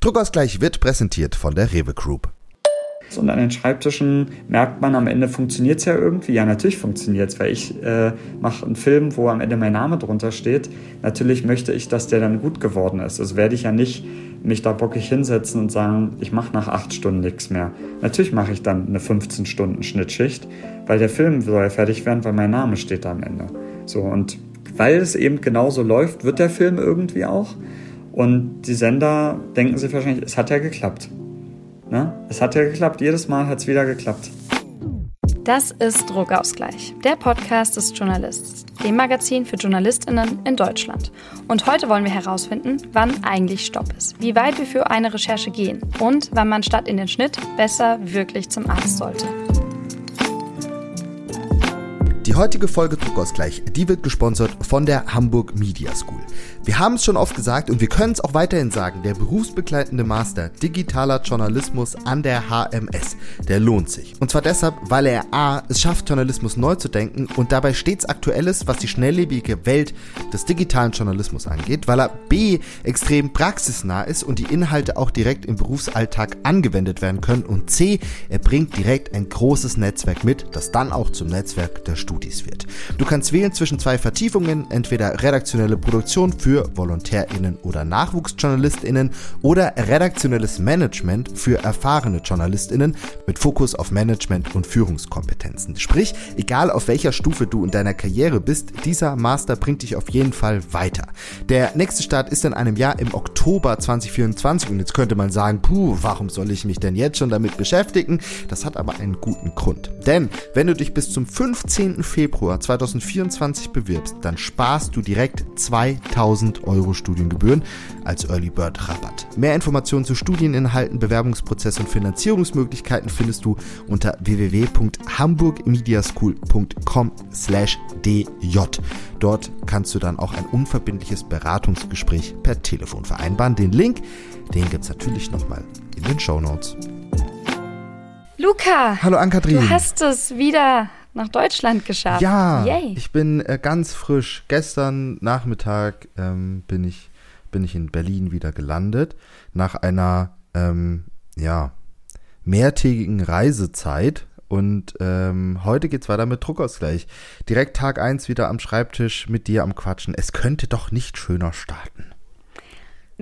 Druckausgleich wird präsentiert von der Rewe Group. Und an den Schreibtischen merkt man am Ende, funktioniert es ja irgendwie? Ja, natürlich funktioniert es, weil ich äh, mache einen Film, wo am Ende mein Name drunter steht. Natürlich möchte ich, dass der dann gut geworden ist. Also werde ich ja nicht mich da bockig hinsetzen und sagen, ich mache nach acht Stunden nichts mehr. Natürlich mache ich dann eine 15-Stunden-Schnittschicht, weil der Film soll ja fertig werden, weil mein Name steht da am Ende. So, und weil es eben genauso läuft, wird der Film irgendwie auch. Und die Sender denken sich wahrscheinlich, es hat ja geklappt. Ne? Es hat ja geklappt, jedes Mal hat es wieder geklappt. Das ist Druckausgleich, der Podcast des Journalists, dem Magazin für JournalistInnen in Deutschland. Und heute wollen wir herausfinden, wann eigentlich Stopp ist, wie weit wir für eine Recherche gehen und wann man statt in den Schnitt besser wirklich zum Arzt sollte. Die heutige Folge Druckausgleich, die wird gesponsert von der Hamburg Media School. Wir haben es schon oft gesagt und wir können es auch weiterhin sagen, der berufsbegleitende Master Digitaler Journalismus an der HMS, der lohnt sich. Und zwar deshalb, weil er A, es schafft, Journalismus neu zu denken und dabei stets Aktuelles, was die schnelllebige Welt des digitalen Journalismus angeht, weil er B, extrem praxisnah ist und die Inhalte auch direkt im Berufsalltag angewendet werden können und C, er bringt direkt ein großes Netzwerk mit, das dann auch zum Netzwerk der Studis wird. Du kannst wählen zwischen zwei Vertiefungen, entweder redaktionelle Produktion für für VolontärInnen oder NachwuchsjournalistInnen oder redaktionelles Management für erfahrene JournalistInnen mit Fokus auf Management und Führungskompetenzen. Sprich, egal auf welcher Stufe du in deiner Karriere bist, dieser Master bringt dich auf jeden Fall weiter. Der nächste Start ist in einem Jahr im Oktober 2024 und jetzt könnte man sagen, puh, warum soll ich mich denn jetzt schon damit beschäftigen? Das hat aber einen guten Grund. Denn wenn du dich bis zum 15. Februar 2024 bewirbst, dann sparst du direkt 2000 1000 Euro Studiengebühren als Early Bird Rabatt. Mehr Informationen zu Studieninhalten, Bewerbungsprozess und Finanzierungsmöglichkeiten findest du unter www.hamburgmediaschool.com/dj. Dort kannst du dann auch ein unverbindliches Beratungsgespräch per Telefon vereinbaren. Den Link, den gibt es natürlich nochmal in den Show Notes. Luca! Hallo Ankatrin! Du hast es wieder nach Deutschland geschafft. Ja, Yay. ich bin äh, ganz frisch. Gestern Nachmittag ähm, bin, ich, bin ich in Berlin wieder gelandet. Nach einer, ähm, ja, mehrtägigen Reisezeit. Und ähm, heute geht's weiter mit Druckausgleich. Direkt Tag 1 wieder am Schreibtisch mit dir am Quatschen. Es könnte doch nicht schöner starten.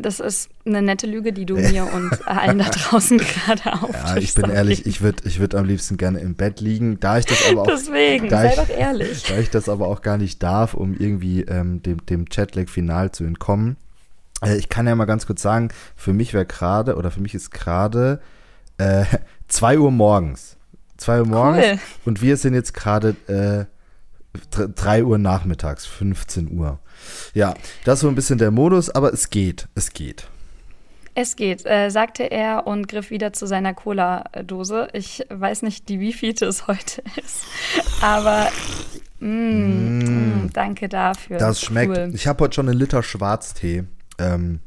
Das ist eine nette Lüge, die du mir und allen da draußen gerade auftischst. Ja, ich bin ehrlich, ich würde ich würd am liebsten gerne im Bett liegen. Da ich das aber auch. Deswegen, sei ich, doch ehrlich. Da ich das aber auch gar nicht darf, um irgendwie ähm, dem, dem Chatlag-Final zu entkommen. Äh, ich kann ja mal ganz kurz sagen, für mich wäre gerade, oder für mich ist gerade äh, 2 Uhr morgens. 2 Uhr morgens. Cool. Und wir sind jetzt gerade äh, 3 Uhr nachmittags, 15 Uhr. Ja, das ist so ein bisschen der Modus, aber es geht, es geht. Es geht, äh, sagte er und griff wieder zu seiner Cola-Dose. Ich weiß nicht, die wievielte es heute ist, aber mm, mm. Mm, danke dafür. Das schmeckt. Cool. Ich habe heute schon einen Liter Schwarztee. Ähm,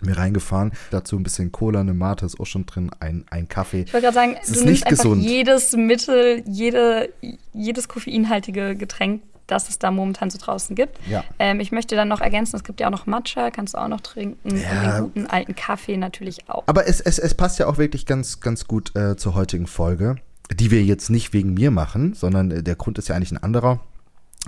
mir reingefahren. Dazu ein bisschen Cola, eine Mate ist auch schon drin, ein, ein Kaffee. Ich wollte gerade sagen, es du nimmst einfach gesund. jedes Mittel, jede, jedes koffeinhaltige Getränk das es da momentan so draußen gibt. Ja. Ähm, ich möchte dann noch ergänzen, es gibt ja auch noch Matcha, kannst du auch noch trinken. Ja. Und den guten alten Kaffee natürlich auch. Aber es, es, es passt ja auch wirklich ganz, ganz gut äh, zur heutigen Folge, die wir jetzt nicht wegen mir machen, sondern äh, der Grund ist ja eigentlich ein anderer.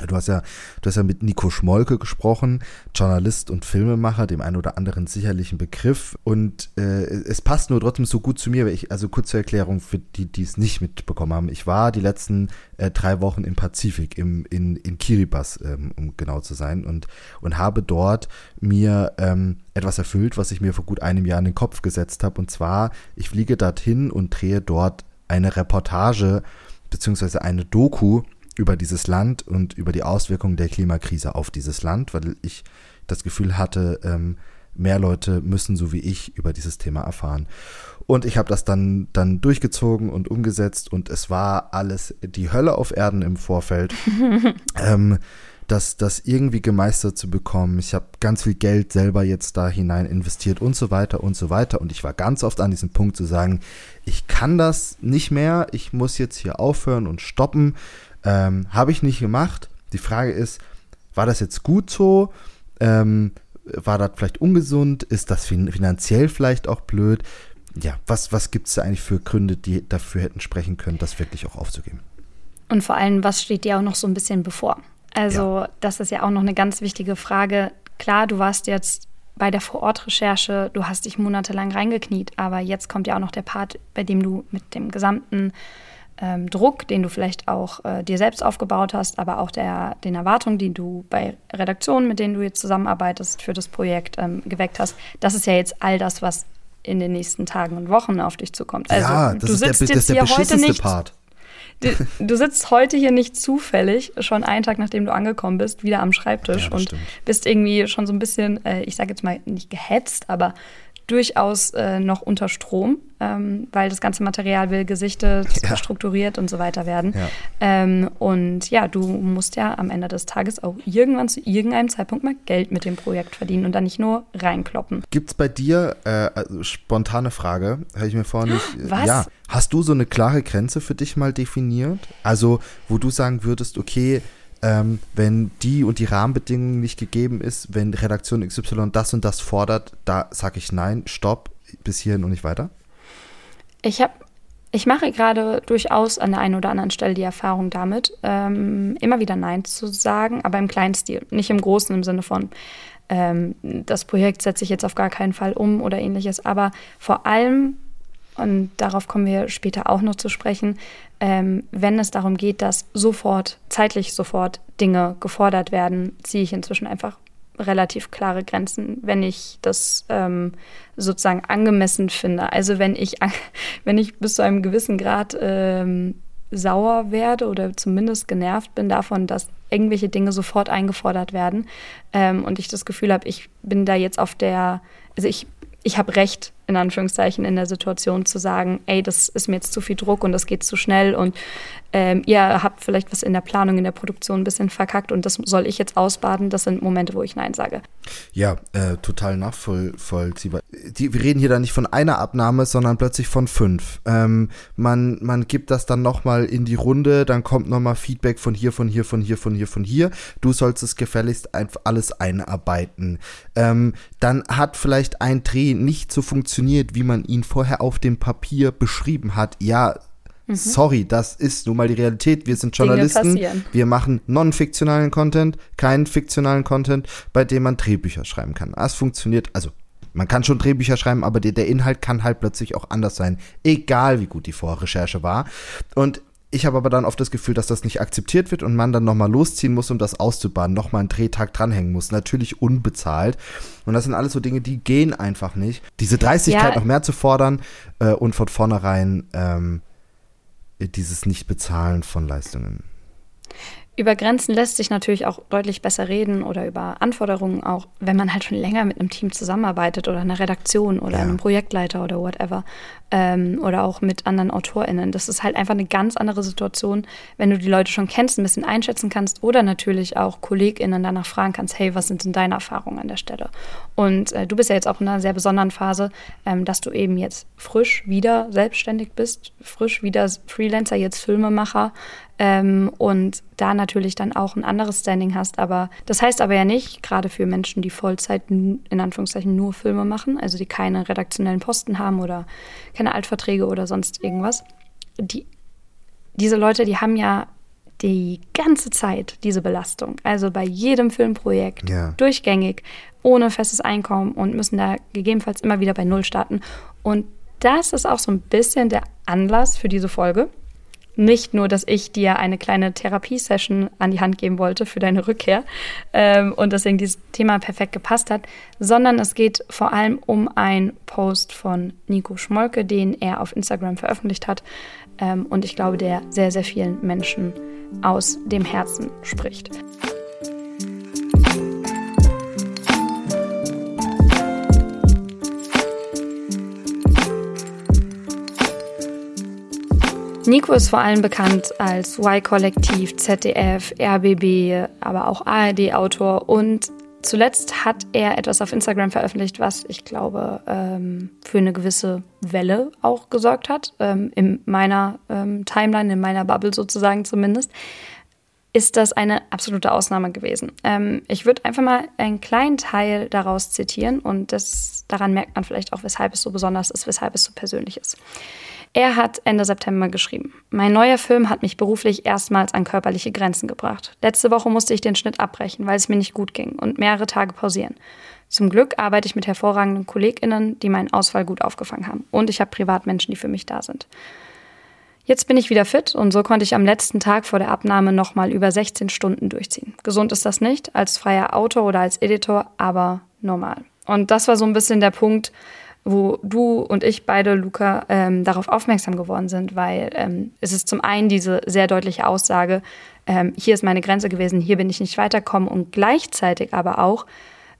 Du hast ja, du hast ja mit Nico Schmolke gesprochen, Journalist und Filmemacher, dem einen oder anderen sicherlichen Begriff. Und äh, es passt nur trotzdem so gut zu mir, weil ich, also kurze Erklärung für die, die es nicht mitbekommen haben. Ich war die letzten äh, drei Wochen im Pazifik, im, in, in Kiribati, ähm, um genau zu sein, und, und habe dort mir ähm, etwas erfüllt, was ich mir vor gut einem Jahr in den Kopf gesetzt habe. Und zwar, ich fliege dorthin und drehe dort eine Reportage beziehungsweise eine Doku über dieses Land und über die Auswirkungen der Klimakrise auf dieses Land, weil ich das Gefühl hatte, ähm, mehr Leute müssen so wie ich über dieses Thema erfahren. Und ich habe das dann, dann durchgezogen und umgesetzt und es war alles die Hölle auf Erden im Vorfeld. ähm, das, das irgendwie gemeistert zu bekommen. Ich habe ganz viel Geld selber jetzt da hinein investiert und so weiter und so weiter. Und ich war ganz oft an diesem Punkt zu sagen, ich kann das nicht mehr, ich muss jetzt hier aufhören und stoppen. Ähm, Habe ich nicht gemacht. Die Frage ist, war das jetzt gut so? Ähm, War das vielleicht ungesund? Ist das finanziell vielleicht auch blöd? Ja, was, was gibt es da eigentlich für Gründe, die dafür hätten sprechen können, das wirklich auch aufzugeben? Und vor allem, was steht dir auch noch so ein bisschen bevor? Also, ja. das ist ja auch noch eine ganz wichtige Frage. Klar, du warst jetzt bei der Vorortrecherche, du hast dich monatelang reingekniet, aber jetzt kommt ja auch noch der Part, bei dem du mit dem gesamten ähm, Druck, den du vielleicht auch äh, dir selbst aufgebaut hast, aber auch der, den Erwartungen, die du bei Redaktionen, mit denen du jetzt zusammenarbeitest für das Projekt, ähm, geweckt hast, das ist ja jetzt all das, was in den nächsten Tagen und Wochen auf dich zukommt. Also ja, das du ist sitzt der, jetzt der heute nicht, Part. Du, du, sitzt heute hier nicht zufällig, schon einen Tag nachdem du angekommen bist, wieder am Schreibtisch ja, und stimmt. bist irgendwie schon so ein bisschen, äh, ich sage jetzt mal nicht gehetzt, aber durchaus äh, noch unter Strom, ähm, weil das ganze Material will gesichtet, ja. strukturiert und so weiter werden. Ja. Ähm, und ja, du musst ja am Ende des Tages auch irgendwann zu irgendeinem Zeitpunkt mal Geld mit dem Projekt verdienen und dann nicht nur reinkloppen. Gibt es bei dir, äh, also spontane Frage, habe ich mir vorhin nicht. Was? Ja, hast du so eine klare Grenze für dich mal definiert? Also, wo du sagen würdest, okay, ähm, wenn die und die Rahmenbedingungen nicht gegeben ist, wenn Redaktion XY das und das fordert, da sage ich nein, stopp, bis hierhin und nicht weiter? Ich habe ich mache gerade durchaus an der einen oder anderen Stelle die Erfahrung damit, ähm, immer wieder Nein zu sagen, aber im kleinen Stil, nicht im großen im Sinne von, ähm, das Projekt setze ich jetzt auf gar keinen Fall um oder ähnliches, aber vor allem und darauf kommen wir später auch noch zu sprechen, ähm, wenn es darum geht, dass sofort, zeitlich sofort Dinge gefordert werden, ziehe ich inzwischen einfach relativ klare Grenzen, wenn ich das ähm, sozusagen angemessen finde. Also wenn ich, wenn ich bis zu einem gewissen Grad ähm, sauer werde oder zumindest genervt bin davon, dass irgendwelche Dinge sofort eingefordert werden ähm, und ich das Gefühl habe, ich bin da jetzt auf der, also ich, ich habe Recht in Anführungszeichen in der Situation zu sagen, ey, das ist mir jetzt zu viel Druck und das geht zu schnell und ähm, ihr habt vielleicht was in der Planung, in der Produktion ein bisschen verkackt und das soll ich jetzt ausbaden. Das sind Momente, wo ich Nein sage. Ja, äh, total nachvollziehbar. Die, wir reden hier da nicht von einer Abnahme, sondern plötzlich von fünf. Ähm, man, man gibt das dann nochmal in die Runde, dann kommt nochmal Feedback von hier, von hier, von hier, von hier, von hier. Du sollst es gefälligst einfach alles einarbeiten. Ähm, dann hat vielleicht ein Dreh nicht so funktioniert funktioniert, wie man ihn vorher auf dem Papier beschrieben hat, ja, mhm. sorry, das ist nun mal die Realität. Wir sind Journalisten, wir machen non-fiktionalen Content, keinen fiktionalen Content, bei dem man Drehbücher schreiben kann. Das funktioniert, also man kann schon Drehbücher schreiben, aber der, der Inhalt kann halt plötzlich auch anders sein, egal wie gut die Vorrecherche war. Und ich habe aber dann oft das Gefühl, dass das nicht akzeptiert wird und man dann nochmal losziehen muss, um das auszubaden, nochmal einen Drehtag dranhängen muss. Natürlich unbezahlt. Und das sind alles so Dinge, die gehen einfach nicht. Diese Dreistigkeit ja. noch mehr zu fordern äh, und von vornherein ähm, dieses Nicht-Bezahlen von Leistungen. Über Grenzen lässt sich natürlich auch deutlich besser reden oder über Anforderungen auch, wenn man halt schon länger mit einem Team zusammenarbeitet oder einer Redaktion oder ja. einem Projektleiter oder whatever ähm, oder auch mit anderen AutorInnen. Das ist halt einfach eine ganz andere Situation, wenn du die Leute schon kennst, ein bisschen einschätzen kannst oder natürlich auch KollegInnen danach fragen kannst, hey, was sind denn deine Erfahrungen an der Stelle? Und äh, du bist ja jetzt auch in einer sehr besonderen Phase, ähm, dass du eben jetzt frisch wieder selbstständig bist, frisch wieder Freelancer, jetzt Filmemacher ähm, und da natürlich dann auch ein anderes Standing hast. Aber das heißt aber ja nicht, gerade für Menschen, die Vollzeit in Anführungszeichen nur Filme machen, also die keine redaktionellen Posten haben oder keine Altverträge oder sonst irgendwas. Die, diese Leute, die haben ja die ganze Zeit diese Belastung. Also bei jedem Filmprojekt ja. durchgängig, ohne festes Einkommen und müssen da gegebenenfalls immer wieder bei Null starten. Und das ist auch so ein bisschen der Anlass für diese Folge. Nicht nur, dass ich dir eine kleine Therapiesession an die Hand geben wollte für deine Rückkehr ähm, und deswegen dieses Thema perfekt gepasst hat, sondern es geht vor allem um einen Post von Nico Schmolke, den er auf Instagram veröffentlicht hat ähm, und ich glaube, der sehr, sehr vielen Menschen aus dem Herzen spricht. Nico ist vor allem bekannt als Y-Kollektiv, ZDF, RBB, aber auch ARD-Autor und zuletzt hat er etwas auf Instagram veröffentlicht, was ich glaube ähm, für eine gewisse Welle auch gesorgt hat, ähm, in meiner ähm, Timeline, in meiner Bubble sozusagen zumindest. ist das eine absolute Ausnahme gewesen. Ich würde einfach mal einen kleinen Teil daraus zitieren und das, daran merkt man vielleicht auch, weshalb es so besonders ist, weshalb es so persönlich ist. Er hat Ende September geschrieben. Mein neuer Film hat mich beruflich erstmals an körperliche Grenzen gebracht. Letzte Woche musste ich den Schnitt abbrechen, weil es mir nicht gut ging und mehrere Tage pausieren. Zum Glück arbeite ich mit hervorragenden KollegInnen, die meinen Ausfall gut aufgefangen haben. Und ich habe Privatmenschen, die für mich da sind. Jetzt bin ich wieder fit und so konnte ich am letzten Tag vor der Abnahme nochmal über 16 Stunden durchziehen. Gesund ist das nicht, als freier Autor oder als Editor, aber normal. Und das war so ein bisschen der Punkt, wo du und ich beide, Luca, ähm, darauf aufmerksam geworden sind, weil ähm, es ist zum einen diese sehr deutliche Aussage, ähm, hier ist meine Grenze gewesen, hier bin ich nicht weitergekommen und gleichzeitig aber auch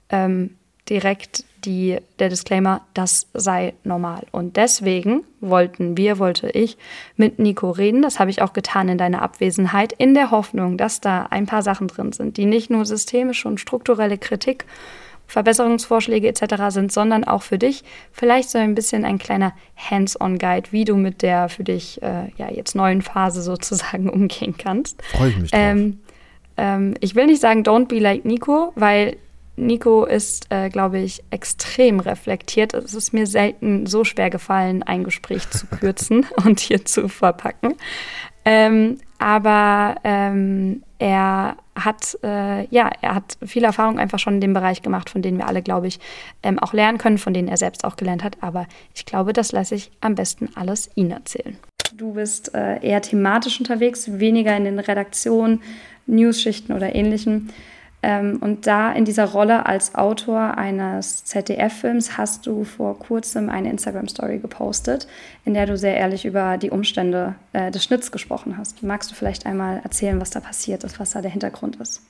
ähm, direkt die, der Disclaimer, das sei normal. Und deswegen wollten wir, wollte ich mit Nico reden. Das habe ich auch getan in deiner Abwesenheit, in der Hoffnung, dass da ein paar Sachen drin sind, die nicht nur systemische und strukturelle Kritik Verbesserungsvorschläge etc. sind, sondern auch für dich vielleicht so ein bisschen ein kleiner Hands-on-Guide, wie du mit der für dich äh, ja jetzt neuen Phase sozusagen umgehen kannst. Freue ich mich drauf. Ähm, ähm, ich will nicht sagen, don't be like Nico, weil Nico ist, äh, glaube ich, extrem reflektiert. Es ist mir selten so schwer gefallen, ein Gespräch zu kürzen und hier zu verpacken. Ähm, aber ähm, er hat äh, ja, er hat viel Erfahrung einfach schon in dem Bereich gemacht, von denen wir alle, glaube ich, ähm, auch lernen können, von denen er selbst auch gelernt hat. Aber ich glaube, das lasse ich am besten alles ihn erzählen. Du bist äh, eher thematisch unterwegs, weniger in den Redaktionen, News-Schichten oder ähnlichem. Ähm, und da in dieser Rolle als Autor eines ZDF-Films hast du vor kurzem eine Instagram-Story gepostet, in der du sehr ehrlich über die Umstände äh, des Schnitts gesprochen hast. Magst du vielleicht einmal erzählen, was da passiert ist, was da der Hintergrund ist?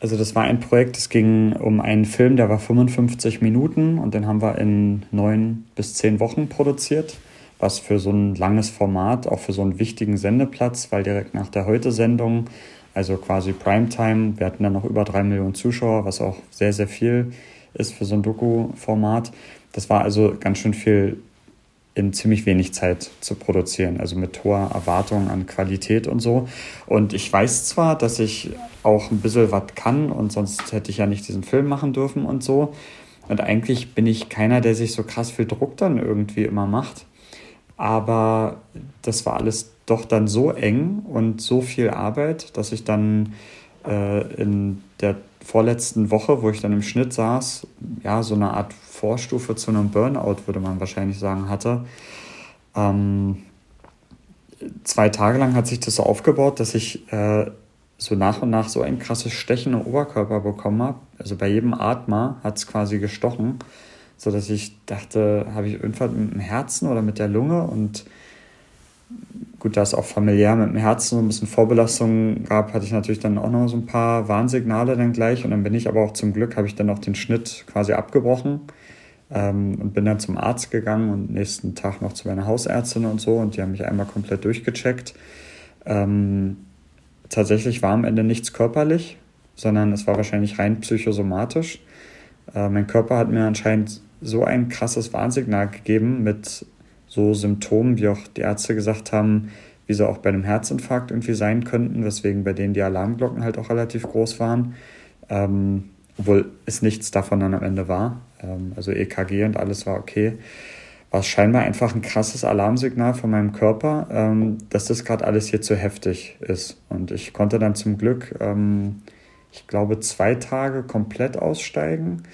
Also das war ein Projekt, es ging um einen Film, der war 55 Minuten und den haben wir in neun bis zehn Wochen produziert, was für so ein langes Format, auch für so einen wichtigen Sendeplatz, weil direkt nach der Heute-Sendung also quasi Primetime. Wir hatten dann noch über drei Millionen Zuschauer, was auch sehr, sehr viel ist für so ein Doku-Format. Das war also ganz schön viel in ziemlich wenig Zeit zu produzieren, also mit hoher Erwartung an Qualität und so. Und ich weiß zwar, dass ich auch ein bisschen was kann und sonst hätte ich ja nicht diesen Film machen dürfen und so. Und eigentlich bin ich keiner, der sich so krass viel Druck dann irgendwie immer macht. Aber das war alles doch dann so eng und so viel Arbeit, dass ich dann äh, in der vorletzten Woche, wo ich dann im Schnitt saß, ja, so eine Art Vorstufe zu einem Burnout, würde man wahrscheinlich sagen, hatte. Ähm, zwei Tage lang hat sich das so aufgebaut, dass ich äh, so nach und nach so ein krasses Stechen im Oberkörper bekommen habe. Also bei jedem Atmer hat es quasi gestochen, sodass ich dachte, habe ich irgendwas mit dem Herzen oder mit der Lunge und gut, da es auch familiär mit dem Herzen so ein bisschen Vorbelastung gab, hatte ich natürlich dann auch noch so ein paar Warnsignale dann gleich. Und dann bin ich aber auch zum Glück, habe ich dann auch den Schnitt quasi abgebrochen ähm, und bin dann zum Arzt gegangen und nächsten Tag noch zu meiner Hausärztin und so. Und die haben mich einmal komplett durchgecheckt. Ähm, tatsächlich war am Ende nichts körperlich, sondern es war wahrscheinlich rein psychosomatisch. Äh, mein Körper hat mir anscheinend so ein krasses Warnsignal gegeben mit so Symptomen, wie auch die Ärzte gesagt haben, wie sie auch bei einem Herzinfarkt irgendwie sein könnten, weswegen bei denen die Alarmglocken halt auch relativ groß waren. Ähm, obwohl es nichts davon dann am Ende war. Ähm, also EKG und alles war okay. War es scheinbar einfach ein krasses Alarmsignal von meinem Körper, ähm, dass das gerade alles hier zu heftig ist. Und ich konnte dann zum Glück, ähm, ich glaube, zwei Tage komplett aussteigen.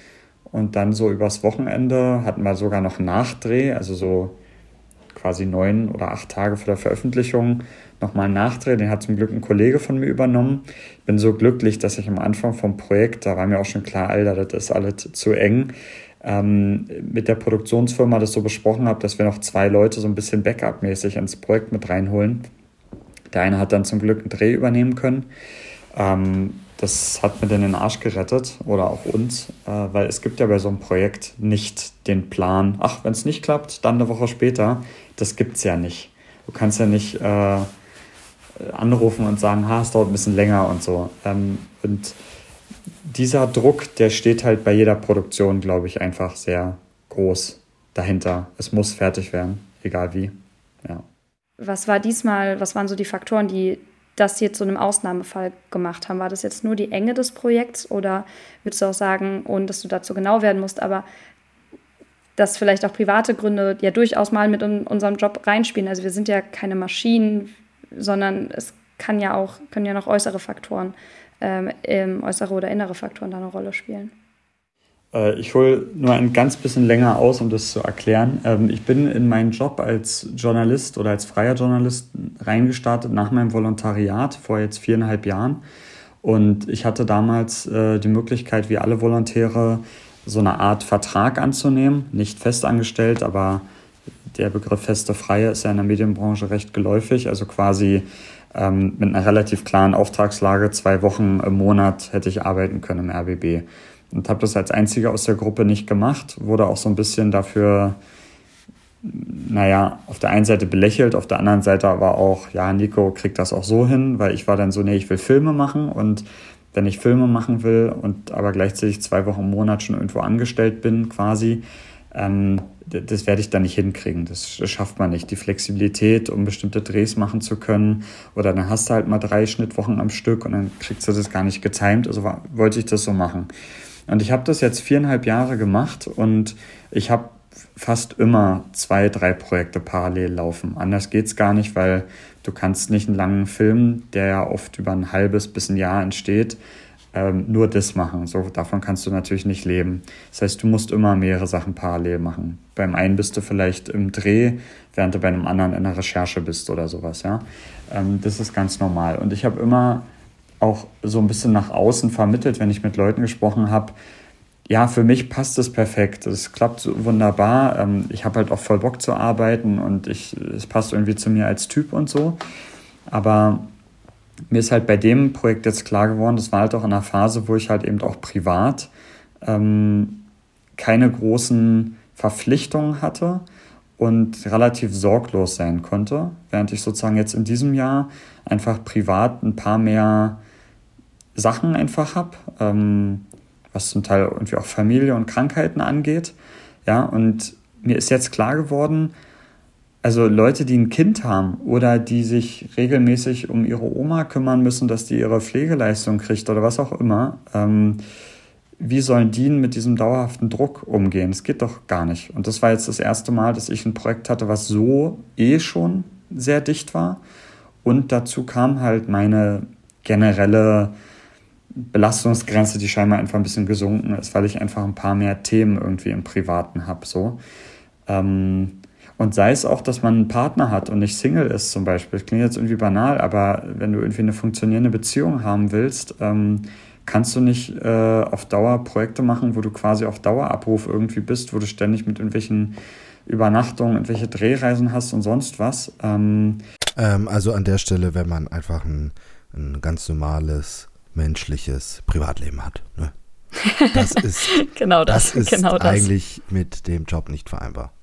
Und dann so übers Wochenende hatten wir sogar noch Nachdreh, also so quasi neun oder acht Tage vor der Veröffentlichung nochmal nachdrehen. Den hat zum Glück ein Kollege von mir übernommen. Ich bin so glücklich, dass ich am Anfang vom Projekt, da war mir auch schon klar, Alter, das ist alles zu eng, ähm, mit der Produktionsfirma das so besprochen habe, dass wir noch zwei Leute so ein bisschen Backup-mäßig ins Projekt mit reinholen. Der eine hat dann zum Glück einen Dreh übernehmen können. Ähm, das hat mir dann den Arsch gerettet oder auch uns, äh, weil es gibt ja bei so einem Projekt nicht den Plan, ach, wenn es nicht klappt, dann eine Woche später das gibt es ja nicht. Du kannst ja nicht äh, anrufen und sagen, ha, es dauert ein bisschen länger und so. Ähm, und dieser Druck, der steht halt bei jeder Produktion, glaube ich, einfach sehr groß dahinter. Es muss fertig werden, egal wie. Ja. Was war diesmal, was waren so die Faktoren, die das hier zu einem Ausnahmefall gemacht haben? War das jetzt nur die Enge des Projekts oder würdest du auch sagen, ohne dass du dazu genau werden musst, aber dass vielleicht auch private Gründe ja durchaus mal mit in unserem Job reinspielen? Also wir sind ja keine Maschinen, sondern es kann ja auch, können ja noch äußere Faktoren, ähm, äußere oder innere Faktoren da eine Rolle spielen. Äh, ich hole nur ein ganz bisschen länger aus, um das zu erklären. Ähm, ich bin in meinen Job als Journalist oder als freier Journalist reingestartet nach meinem Volontariat vor jetzt viereinhalb Jahren. Und ich hatte damals äh, die Möglichkeit, wie alle Volontäre, so eine Art Vertrag anzunehmen. Nicht festangestellt, aber der Begriff feste Freie ist ja in der Medienbranche recht geläufig. Also quasi ähm, mit einer relativ klaren Auftragslage, zwei Wochen im Monat hätte ich arbeiten können im RBB und habe das als einziger aus der Gruppe nicht gemacht. Wurde auch so ein bisschen dafür, naja, auf der einen Seite belächelt, auf der anderen Seite aber auch, ja, Nico kriegt das auch so hin, weil ich war dann so, nee, ich will Filme machen und wenn ich Filme machen will und aber gleichzeitig zwei Wochen im Monat schon irgendwo angestellt bin, quasi, ähm, das werde ich dann nicht hinkriegen. Das, schafft man nicht. Die Flexibilität, um bestimmte Drehs machen zu können. Oder dann hast du halt mal drei Schnittwochen am Stück und dann kriegst du das gar nicht getimt. Also wollte ich das so machen. Und ich habe das jetzt viereinhalb Jahre gemacht und ich habe fast immer zwei, drei Projekte parallel laufen. Anders geht's gar nicht, weil du kannst nicht einen langen Film, der ja oft über ein halbes bis ein Jahr entsteht, ähm, nur das machen. So, davon kannst du natürlich nicht leben. Das heißt, du musst immer mehrere Sachen parallel machen. Beim einen bist du vielleicht im Dreh, während du bei einem anderen in der Recherche bist oder sowas, ja. Ähm, das ist ganz normal. Und ich habe immer auch so ein bisschen nach außen vermittelt, wenn ich mit Leuten gesprochen habe. Ja, für mich passt es perfekt. Es klappt so wunderbar. Ähm, ich habe halt auch voll Bock zu arbeiten und ich, es passt irgendwie zu mir als Typ und so. Aber mir ist halt bei dem Projekt jetzt klar geworden, das war halt auch in einer Phase, wo ich halt eben auch privat ähm, keine großen Verpflichtungen hatte und relativ sorglos sein konnte, während ich sozusagen jetzt in diesem Jahr einfach privat ein paar mehr Sachen einfach habe, ähm, was zum Teil irgendwie auch Familie und Krankheiten angeht. Ja, und mir ist jetzt klar geworden, also Leute, die ein Kind haben oder die sich regelmäßig um ihre Oma kümmern müssen, dass die ihre Pflegeleistung kriegt oder was auch immer, ähm, wie sollen die mit diesem dauerhaften Druck umgehen? Das geht doch gar nicht. Und das war jetzt das erste Mal, dass ich ein Projekt hatte, was so eh schon sehr dicht war. Und dazu kam halt meine generelle Belastungsgrenze, die scheinbar einfach ein bisschen gesunken ist, weil ich einfach ein paar mehr Themen irgendwie im Privaten habe. So. Ähm, und sei es auch, dass man einen Partner hat und nicht Single ist zum Beispiel. Das klingt jetzt irgendwie banal, aber wenn du irgendwie eine funktionierende Beziehung haben willst, ähm, kannst du nicht äh, auf Dauer Projekte machen, wo du quasi auf Dauerabruf irgendwie bist, wo du ständig mit irgendwelchen Übernachtungen, irgendwelche Drehreisen hast und sonst was. Ähm, ähm, also an der Stelle, wenn man einfach ein, ein ganz normales menschliches Privatleben hat. Ne? Das ist, genau das, das ist genau das. eigentlich mit dem Job nicht vereinbar.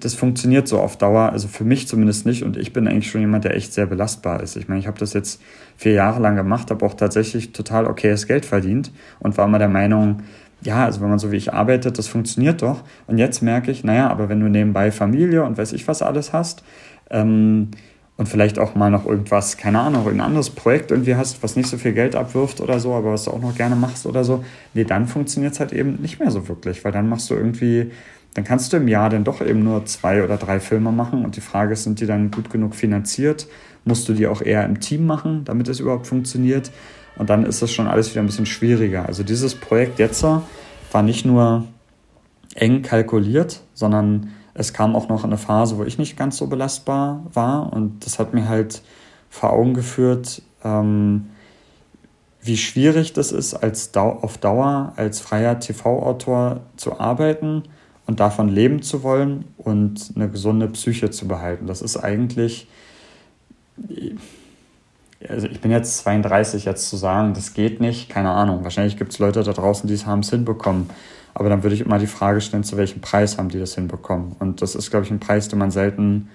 Das funktioniert so auf Dauer, also für mich zumindest nicht. Und ich bin eigentlich schon jemand, der echt sehr belastbar ist. Ich meine, ich habe das jetzt vier Jahre lang gemacht, habe auch tatsächlich total okayes Geld verdient und war immer der Meinung, ja, also wenn man so wie ich arbeitet, das funktioniert doch. Und jetzt merke ich, naja, aber wenn du nebenbei Familie und weiß ich was alles hast, ähm, und vielleicht auch mal noch irgendwas, keine Ahnung, ein anderes Projekt irgendwie hast, was nicht so viel Geld abwirft oder so, aber was du auch noch gerne machst oder so, nee, dann funktioniert es halt eben nicht mehr so wirklich, weil dann machst du irgendwie, dann kannst du im Jahr dann doch eben nur zwei oder drei Filme machen und die Frage ist, sind die dann gut genug finanziert? Musst du die auch eher im Team machen, damit es überhaupt funktioniert? Und dann ist das schon alles wieder ein bisschen schwieriger. Also dieses Projekt jetzt war nicht nur eng kalkuliert, sondern es kam auch noch eine Phase, wo ich nicht ganz so belastbar war und das hat mir halt vor Augen geführt, ähm, wie schwierig das ist, als Dau auf Dauer als freier TV-Autor zu arbeiten und davon leben zu wollen und eine gesunde Psyche zu behalten. Das ist eigentlich, also ich bin jetzt 32, jetzt zu sagen, das geht nicht, keine Ahnung. Wahrscheinlich gibt es Leute da draußen, die es haben es hinbekommen. Aber dann würde ich immer die Frage stellen, zu welchem Preis haben die das hinbekommen? Und das ist, glaube ich, ein Preis, den man selten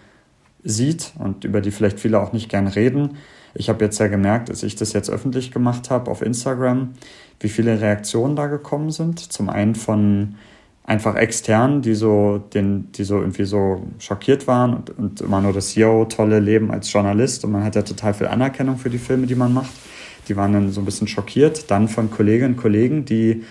sieht und über die vielleicht viele auch nicht gern reden. Ich habe jetzt ja gemerkt, als ich das jetzt öffentlich gemacht habe auf Instagram, wie viele Reaktionen da gekommen sind. Zum einen von einfach extern, die so, den, die so irgendwie so schockiert waren und, und immer nur das Yo, tolle Leben als Journalist und man hat ja total viel Anerkennung für die Filme, die man macht. Die waren dann so ein bisschen schockiert. Dann von Kolleginnen und Kollegen, die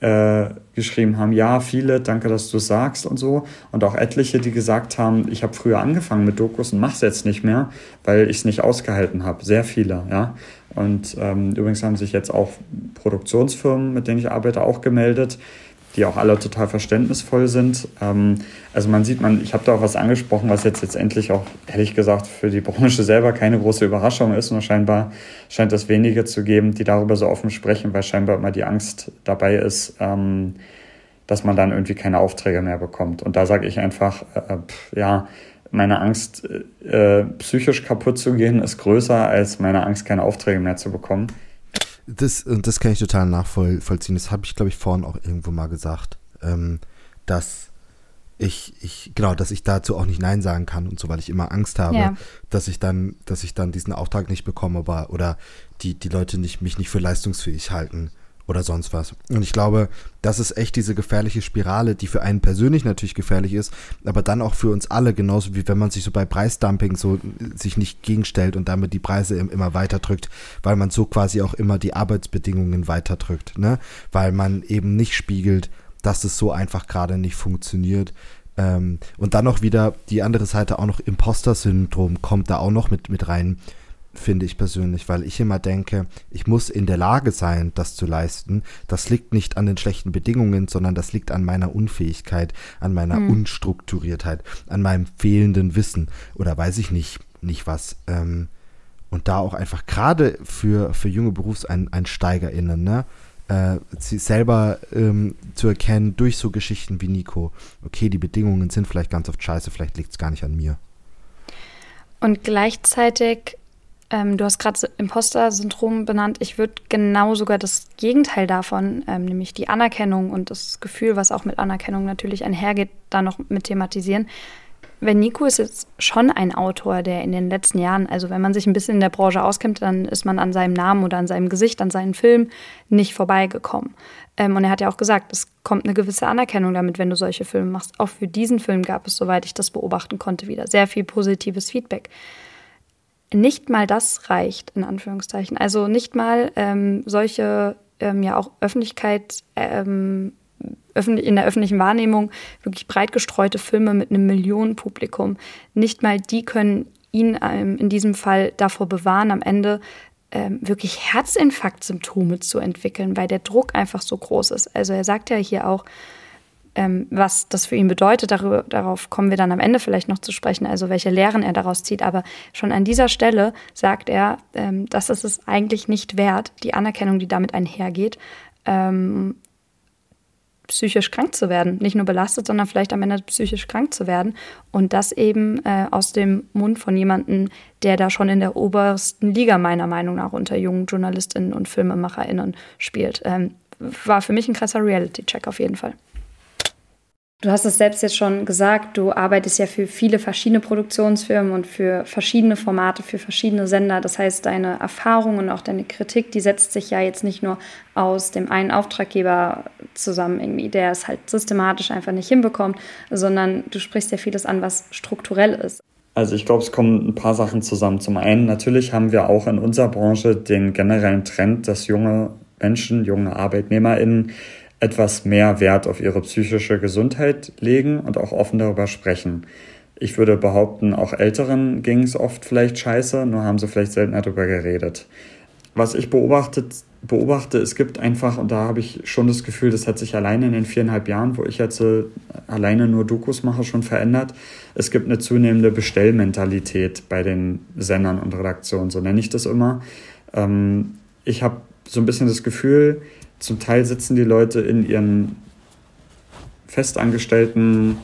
äh, geschrieben haben, ja, viele, danke, dass du sagst und so. Und auch etliche, die gesagt haben, ich habe früher angefangen mit Dokus und mache es jetzt nicht mehr, weil ich es nicht ausgehalten habe. Sehr viele, ja. Und ähm, übrigens haben sich jetzt auch Produktionsfirmen, mit denen ich arbeite, auch gemeldet, die auch alle total verständnisvoll sind. Ähm, also man sieht, man, ich habe da auch was angesprochen, was jetzt letztendlich auch ehrlich gesagt für die Branche selber keine große Überraschung ist. Nur scheinbar scheint es wenige zu geben, die darüber so offen sprechen, weil scheinbar immer die Angst dabei ist, ähm, dass man dann irgendwie keine Aufträge mehr bekommt. Und da sage ich einfach, äh, pff, ja, meine Angst, äh, psychisch kaputt zu gehen, ist größer als meine Angst, keine Aufträge mehr zu bekommen. Das, und das kann ich total nachvollziehen. Das habe ich, glaube ich, vorhin auch irgendwo mal gesagt, ähm, dass ich, ich, genau, dass ich dazu auch nicht Nein sagen kann und so, weil ich immer Angst habe, ja. dass ich dann, dass ich dann diesen Auftrag nicht bekomme oder, oder die, die Leute nicht, mich nicht für leistungsfähig halten oder sonst was. Und ich glaube, das ist echt diese gefährliche Spirale, die für einen persönlich natürlich gefährlich ist, aber dann auch für uns alle, genauso wie wenn man sich so bei Preisdumping so sich nicht gegenstellt und damit die Preise immer weiter drückt, weil man so quasi auch immer die Arbeitsbedingungen weiter drückt, ne? Weil man eben nicht spiegelt, dass es so einfach gerade nicht funktioniert. Ähm, und dann noch wieder die andere Seite auch noch Imposter-Syndrom kommt da auch noch mit, mit rein finde ich persönlich, weil ich immer denke, ich muss in der Lage sein, das zu leisten. Das liegt nicht an den schlechten Bedingungen, sondern das liegt an meiner Unfähigkeit, an meiner hm. Unstrukturiertheit, an meinem fehlenden Wissen oder weiß ich nicht, nicht was. Ähm, und da auch einfach gerade für, für junge BerufseinsteigerInnen, ne, äh, sie selber ähm, zu erkennen durch so Geschichten wie Nico, okay, die Bedingungen sind vielleicht ganz oft scheiße, vielleicht liegt es gar nicht an mir. Und gleichzeitig ähm, du hast gerade Imposter-Syndrom benannt. Ich würde genau sogar das Gegenteil davon, ähm, nämlich die Anerkennung und das Gefühl, was auch mit Anerkennung natürlich einhergeht, da noch mit thematisieren. Wenn Nico ist jetzt schon ein Autor, der in den letzten Jahren, also wenn man sich ein bisschen in der Branche auskennt, dann ist man an seinem Namen oder an seinem Gesicht, an seinen Film nicht vorbeigekommen. Ähm, und er hat ja auch gesagt, es kommt eine gewisse Anerkennung damit, wenn du solche Filme machst. Auch für diesen Film gab es, soweit ich das beobachten konnte, wieder sehr viel positives Feedback nicht mal das reicht, in Anführungszeichen. Also nicht mal ähm, solche ähm, ja auch Öffentlichkeit, ähm, in der öffentlichen Wahrnehmung wirklich breit gestreute Filme mit einem Millionenpublikum, nicht mal die können ihn ähm, in diesem Fall davor bewahren, am Ende ähm, wirklich Herzinfarktsymptome zu entwickeln, weil der Druck einfach so groß ist. Also er sagt ja hier auch, ähm, was das für ihn bedeutet, darüber, darauf kommen wir dann am Ende vielleicht noch zu sprechen, also welche Lehren er daraus zieht. Aber schon an dieser Stelle sagt er, ähm, dass es es eigentlich nicht wert, die Anerkennung, die damit einhergeht, ähm, psychisch krank zu werden. Nicht nur belastet, sondern vielleicht am Ende psychisch krank zu werden. Und das eben äh, aus dem Mund von jemandem, der da schon in der obersten Liga meiner Meinung nach unter jungen JournalistInnen und FilmemacherInnen spielt. Ähm, war für mich ein krasser Reality-Check auf jeden Fall. Du hast es selbst jetzt schon gesagt, du arbeitest ja für viele verschiedene Produktionsfirmen und für verschiedene Formate, für verschiedene Sender. Das heißt, deine Erfahrung und auch deine Kritik, die setzt sich ja jetzt nicht nur aus dem einen Auftraggeber zusammen, irgendwie, der es halt systematisch einfach nicht hinbekommt, sondern du sprichst ja vieles an, was strukturell ist. Also ich glaube, es kommen ein paar Sachen zusammen. Zum einen, natürlich haben wir auch in unserer Branche den generellen Trend, dass junge Menschen, junge ArbeitnehmerInnen etwas mehr Wert auf ihre psychische Gesundheit legen und auch offen darüber sprechen. Ich würde behaupten, auch Älteren ging es oft vielleicht scheiße, nur haben sie vielleicht seltener darüber geredet. Was ich beobachtet, beobachte, es gibt einfach, und da habe ich schon das Gefühl, das hat sich alleine in den viereinhalb Jahren, wo ich jetzt äh, alleine nur Dokus mache, schon verändert. Es gibt eine zunehmende Bestellmentalität bei den Sendern und Redaktionen, so nenne ich das immer. Ähm, ich habe so ein bisschen das Gefühl, zum Teil sitzen die Leute in ihren festangestellten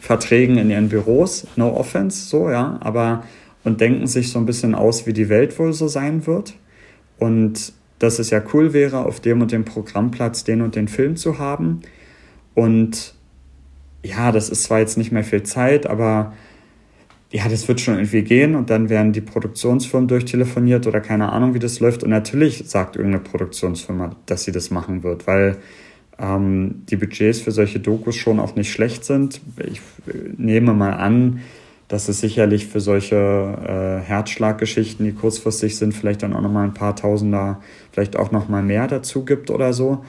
Verträgen in ihren Büros, no offense, so, ja, aber und denken sich so ein bisschen aus, wie die Welt wohl so sein wird. Und dass es ja cool wäre, auf dem und dem Programmplatz den und den Film zu haben. Und ja, das ist zwar jetzt nicht mehr viel Zeit, aber ja, das wird schon irgendwie gehen und dann werden die Produktionsfirmen durchtelefoniert oder keine Ahnung, wie das läuft. Und natürlich sagt irgendeine Produktionsfirma, dass sie das machen wird, weil ähm, die Budgets für solche Dokus schon auch nicht schlecht sind. Ich nehme mal an, dass es sicherlich für solche äh, Herzschlaggeschichten, die kurzfristig sind, vielleicht dann auch nochmal ein paar Tausender, vielleicht auch nochmal mehr dazu gibt oder so.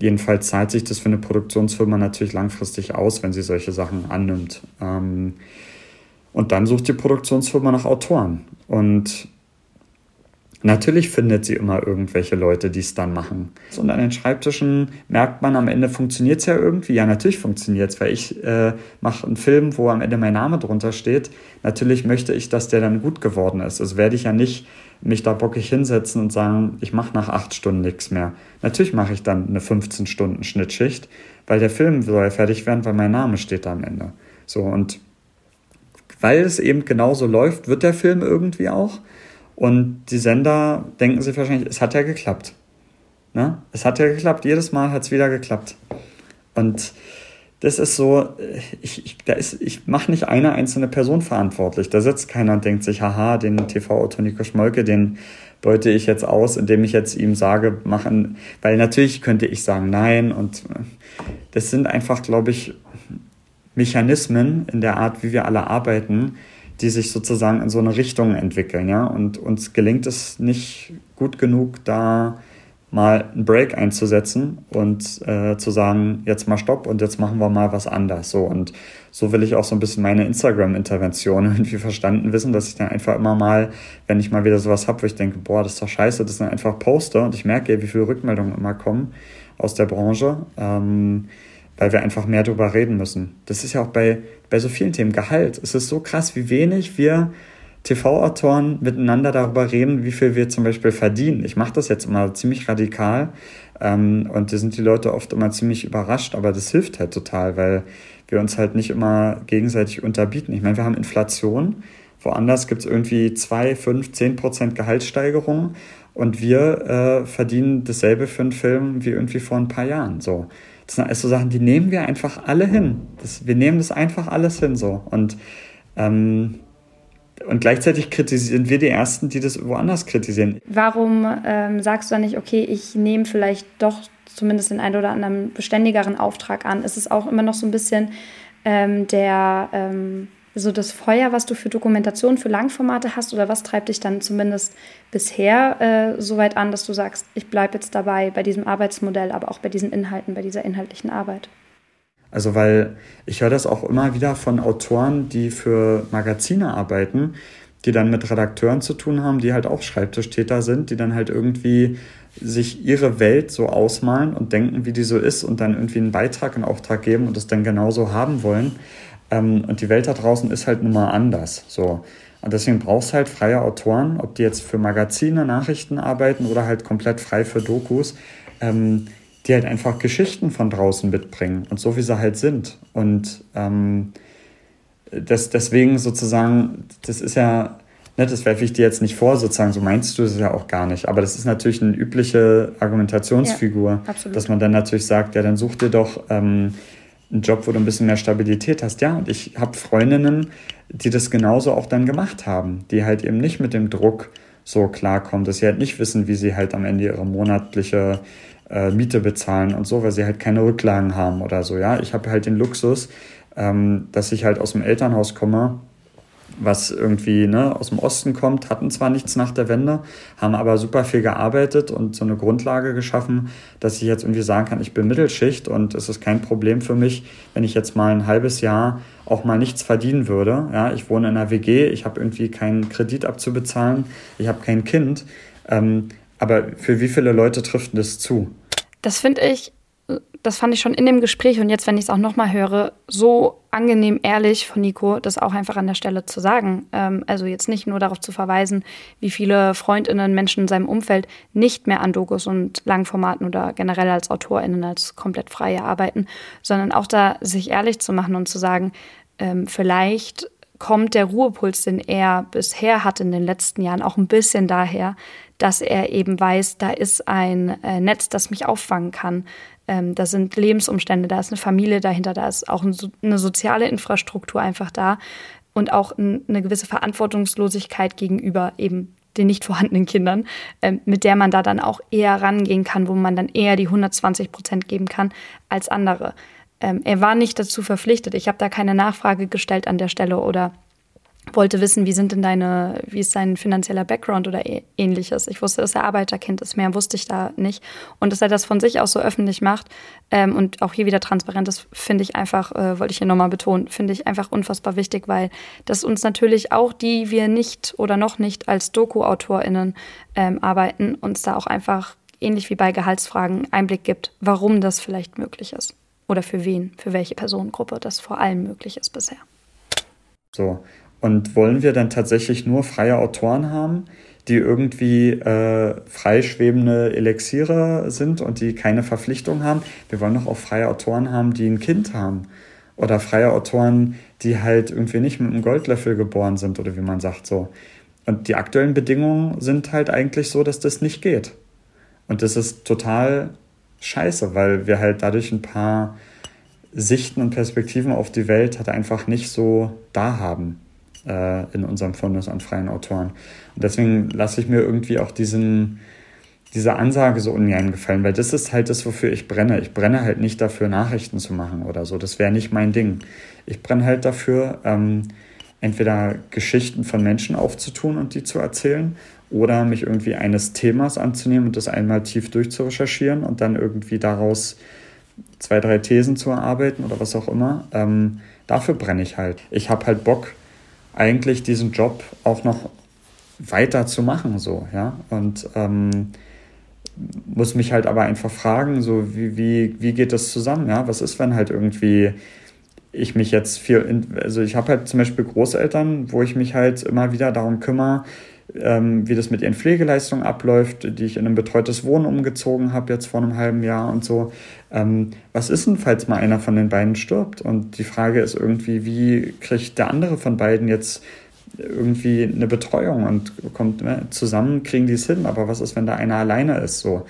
Jedenfalls zahlt sich das für eine Produktionsfirma natürlich langfristig aus, wenn sie solche Sachen annimmt. Ähm, und dann sucht die Produktionsfirma nach Autoren. Und Natürlich findet sie immer irgendwelche Leute, die es dann machen. Und an den Schreibtischen merkt man am Ende, funktioniert es ja irgendwie? Ja, natürlich funktioniert es, weil ich äh, mache einen Film, wo am Ende mein Name drunter steht. Natürlich möchte ich, dass der dann gut geworden ist. Also werde ich ja nicht mich da bockig hinsetzen und sagen, ich mache nach acht Stunden nichts mehr. Natürlich mache ich dann eine 15-Stunden-Schnittschicht, weil der Film soll ja fertig werden, weil mein Name steht da am Ende. So, und weil es eben genauso läuft, wird der Film irgendwie auch. Und die Sender denken sich wahrscheinlich, es hat ja geklappt. Ne? Es hat ja geklappt, jedes Mal hat es wieder geklappt. Und das ist so, ich, ich, ist, ich mache nicht eine einzelne Person verantwortlich. Da sitzt keiner und denkt sich, haha, den TV-Autor Nico Schmolke, den beute ich jetzt aus, indem ich jetzt ihm sage, machen, weil natürlich könnte ich sagen nein und das sind einfach, glaube ich, Mechanismen in der Art, wie wir alle arbeiten, die sich sozusagen in so eine Richtung entwickeln, ja. Und uns gelingt es nicht gut genug, da mal einen Break einzusetzen und äh, zu sagen, jetzt mal Stopp und jetzt machen wir mal was anders. So und so will ich auch so ein bisschen meine Instagram-Intervention irgendwie verstanden wissen, dass ich dann einfach immer mal, wenn ich mal wieder sowas habe, wo ich denke, boah, das ist doch scheiße, das dann einfach poste und ich merke, wie viele Rückmeldungen immer kommen aus der Branche. Ähm, weil wir einfach mehr darüber reden müssen. Das ist ja auch bei, bei so vielen Themen. Gehalt. Es ist so krass, wie wenig wir TV-Autoren miteinander darüber reden, wie viel wir zum Beispiel verdienen. Ich mache das jetzt immer ziemlich radikal ähm, und da sind die Leute oft immer ziemlich überrascht, aber das hilft halt total, weil wir uns halt nicht immer gegenseitig unterbieten. Ich meine, wir haben Inflation. Woanders gibt es irgendwie 2, 5, 10 Prozent Gehaltssteigerung und wir äh, verdienen dasselbe für einen Film wie irgendwie vor ein paar Jahren. So. Das sind alles so Sachen, die nehmen wir einfach alle hin. Das, wir nehmen das einfach alles hin so. Und, ähm, und gleichzeitig sind wir die Ersten, die das woanders kritisieren. Warum ähm, sagst du dann nicht, okay, ich nehme vielleicht doch zumindest den einen oder anderen beständigeren Auftrag an? Ist es auch immer noch so ein bisschen ähm, der ähm, so das Feuer, was du für Dokumentation, für Langformate hast oder was treibt dich dann zumindest bisher äh, so weit an, dass du sagst, ich bleibe jetzt dabei bei diesem Arbeitsmodell, aber auch bei diesen Inhalten, bei dieser inhaltlichen Arbeit? Also weil ich höre das auch immer wieder von Autoren, die für Magazine arbeiten, die dann mit Redakteuren zu tun haben, die halt auch Schreibtischtäter sind, die dann halt irgendwie sich ihre Welt so ausmalen und denken, wie die so ist und dann irgendwie einen Beitrag in Auftrag geben und es dann genauso haben wollen. Ähm, und die Welt da draußen ist halt nun mal anders. So. Und deswegen brauchst du halt freie Autoren, ob die jetzt für Magazine, Nachrichten arbeiten oder halt komplett frei für Dokus, ähm, die halt einfach Geschichten von draußen mitbringen und so wie sie halt sind. Und ähm, das, deswegen sozusagen, das ist ja, ne, das werfe ich dir jetzt nicht vor, sozusagen, so meinst du es ja auch gar nicht. Aber das ist natürlich eine übliche Argumentationsfigur, ja, dass man dann natürlich sagt, ja, dann such dir doch ähm, einen Job, wo du ein bisschen mehr Stabilität hast. Ja, und ich habe Freundinnen, die das genauso auch dann gemacht haben, die halt eben nicht mit dem Druck so klarkommen, dass sie halt nicht wissen, wie sie halt am Ende ihre monatliche äh, Miete bezahlen und so, weil sie halt keine Rücklagen haben oder so. Ja, ich habe halt den Luxus, ähm, dass ich halt aus dem Elternhaus komme was irgendwie ne, aus dem Osten kommt, hatten zwar nichts nach der Wende, haben aber super viel gearbeitet und so eine Grundlage geschaffen, dass ich jetzt irgendwie sagen kann, ich bin Mittelschicht und es ist kein Problem für mich, wenn ich jetzt mal ein halbes Jahr auch mal nichts verdienen würde. Ja, ich wohne in einer WG, ich habe irgendwie keinen Kredit abzubezahlen, ich habe kein Kind. Ähm, aber für wie viele Leute trifft das zu? Das finde ich das fand ich schon in dem Gespräch und jetzt, wenn ich es auch nochmal höre, so angenehm ehrlich von Nico, das auch einfach an der Stelle zu sagen. Ähm, also jetzt nicht nur darauf zu verweisen, wie viele Freundinnen, Menschen in seinem Umfeld nicht mehr an Dokus und Langformaten oder generell als AutorInnen als komplett freie arbeiten, sondern auch da sich ehrlich zu machen und zu sagen, ähm, vielleicht kommt der Ruhepuls, den er bisher hat in den letzten Jahren, auch ein bisschen daher, dass er eben weiß, da ist ein äh, Netz, das mich auffangen kann. Ähm, da sind Lebensumstände, da ist eine Familie dahinter, da ist auch ein, eine soziale Infrastruktur einfach da und auch ein, eine gewisse Verantwortungslosigkeit gegenüber eben den nicht vorhandenen Kindern, äh, mit der man da dann auch eher rangehen kann, wo man dann eher die 120 Prozent geben kann als andere. Ähm, er war nicht dazu verpflichtet. Ich habe da keine Nachfrage gestellt an der Stelle oder wollte wissen, wie sind denn deine, wie ist dein finanzieller Background oder ähnliches. Ich wusste, dass er Arbeiterkind ist, mehr wusste ich da nicht. Und dass er das von sich aus so öffentlich macht ähm, und auch hier wieder transparent ist, finde ich einfach, äh, wollte ich hier nochmal betonen, finde ich einfach unfassbar wichtig, weil das uns natürlich auch, die wir nicht oder noch nicht als Doku-AutorInnen ähm, arbeiten, uns da auch einfach ähnlich wie bei Gehaltsfragen Einblick gibt, warum das vielleicht möglich ist. Oder für wen, für welche Personengruppe das vor allem möglich ist bisher. So, und wollen wir dann tatsächlich nur freie Autoren haben, die irgendwie äh, freischwebende Elixiere sind und die keine Verpflichtung haben? Wir wollen doch auch freie Autoren haben, die ein Kind haben. Oder freie Autoren, die halt irgendwie nicht mit einem Goldlöffel geboren sind oder wie man sagt so. Und die aktuellen Bedingungen sind halt eigentlich so, dass das nicht geht. Und das ist total scheiße, weil wir halt dadurch ein paar Sichten und Perspektiven auf die Welt halt einfach nicht so da haben äh, in unserem Fundus an freien Autoren. Und deswegen lasse ich mir irgendwie auch diesen, diese Ansage so ungern gefallen, weil das ist halt das, wofür ich brenne. Ich brenne halt nicht dafür, Nachrichten zu machen oder so. Das wäre nicht mein Ding. Ich brenne halt dafür, ähm, entweder Geschichten von Menschen aufzutun und die zu erzählen oder mich irgendwie eines Themas anzunehmen und das einmal tief durchzurecherchieren und dann irgendwie daraus zwei, drei Thesen zu erarbeiten oder was auch immer. Ähm, dafür brenne ich halt. Ich habe halt Bock, eigentlich diesen Job auch noch weiter zu machen, so, ja. Und ähm, muss mich halt aber einfach fragen, so, wie, wie, wie geht das zusammen, ja? Was ist, wenn halt irgendwie ich mich jetzt viel, in, also ich habe halt zum Beispiel Großeltern, wo ich mich halt immer wieder darum kümmere, ähm, wie das mit ihren Pflegeleistungen abläuft, die ich in ein betreutes Wohnen umgezogen habe jetzt vor einem halben Jahr und so. Ähm, was ist denn, falls mal einer von den beiden stirbt? Und die Frage ist irgendwie, wie kriegt der andere von beiden jetzt irgendwie eine Betreuung und kommt ne, zusammen, kriegen die es hin, aber was ist, wenn da einer alleine ist so?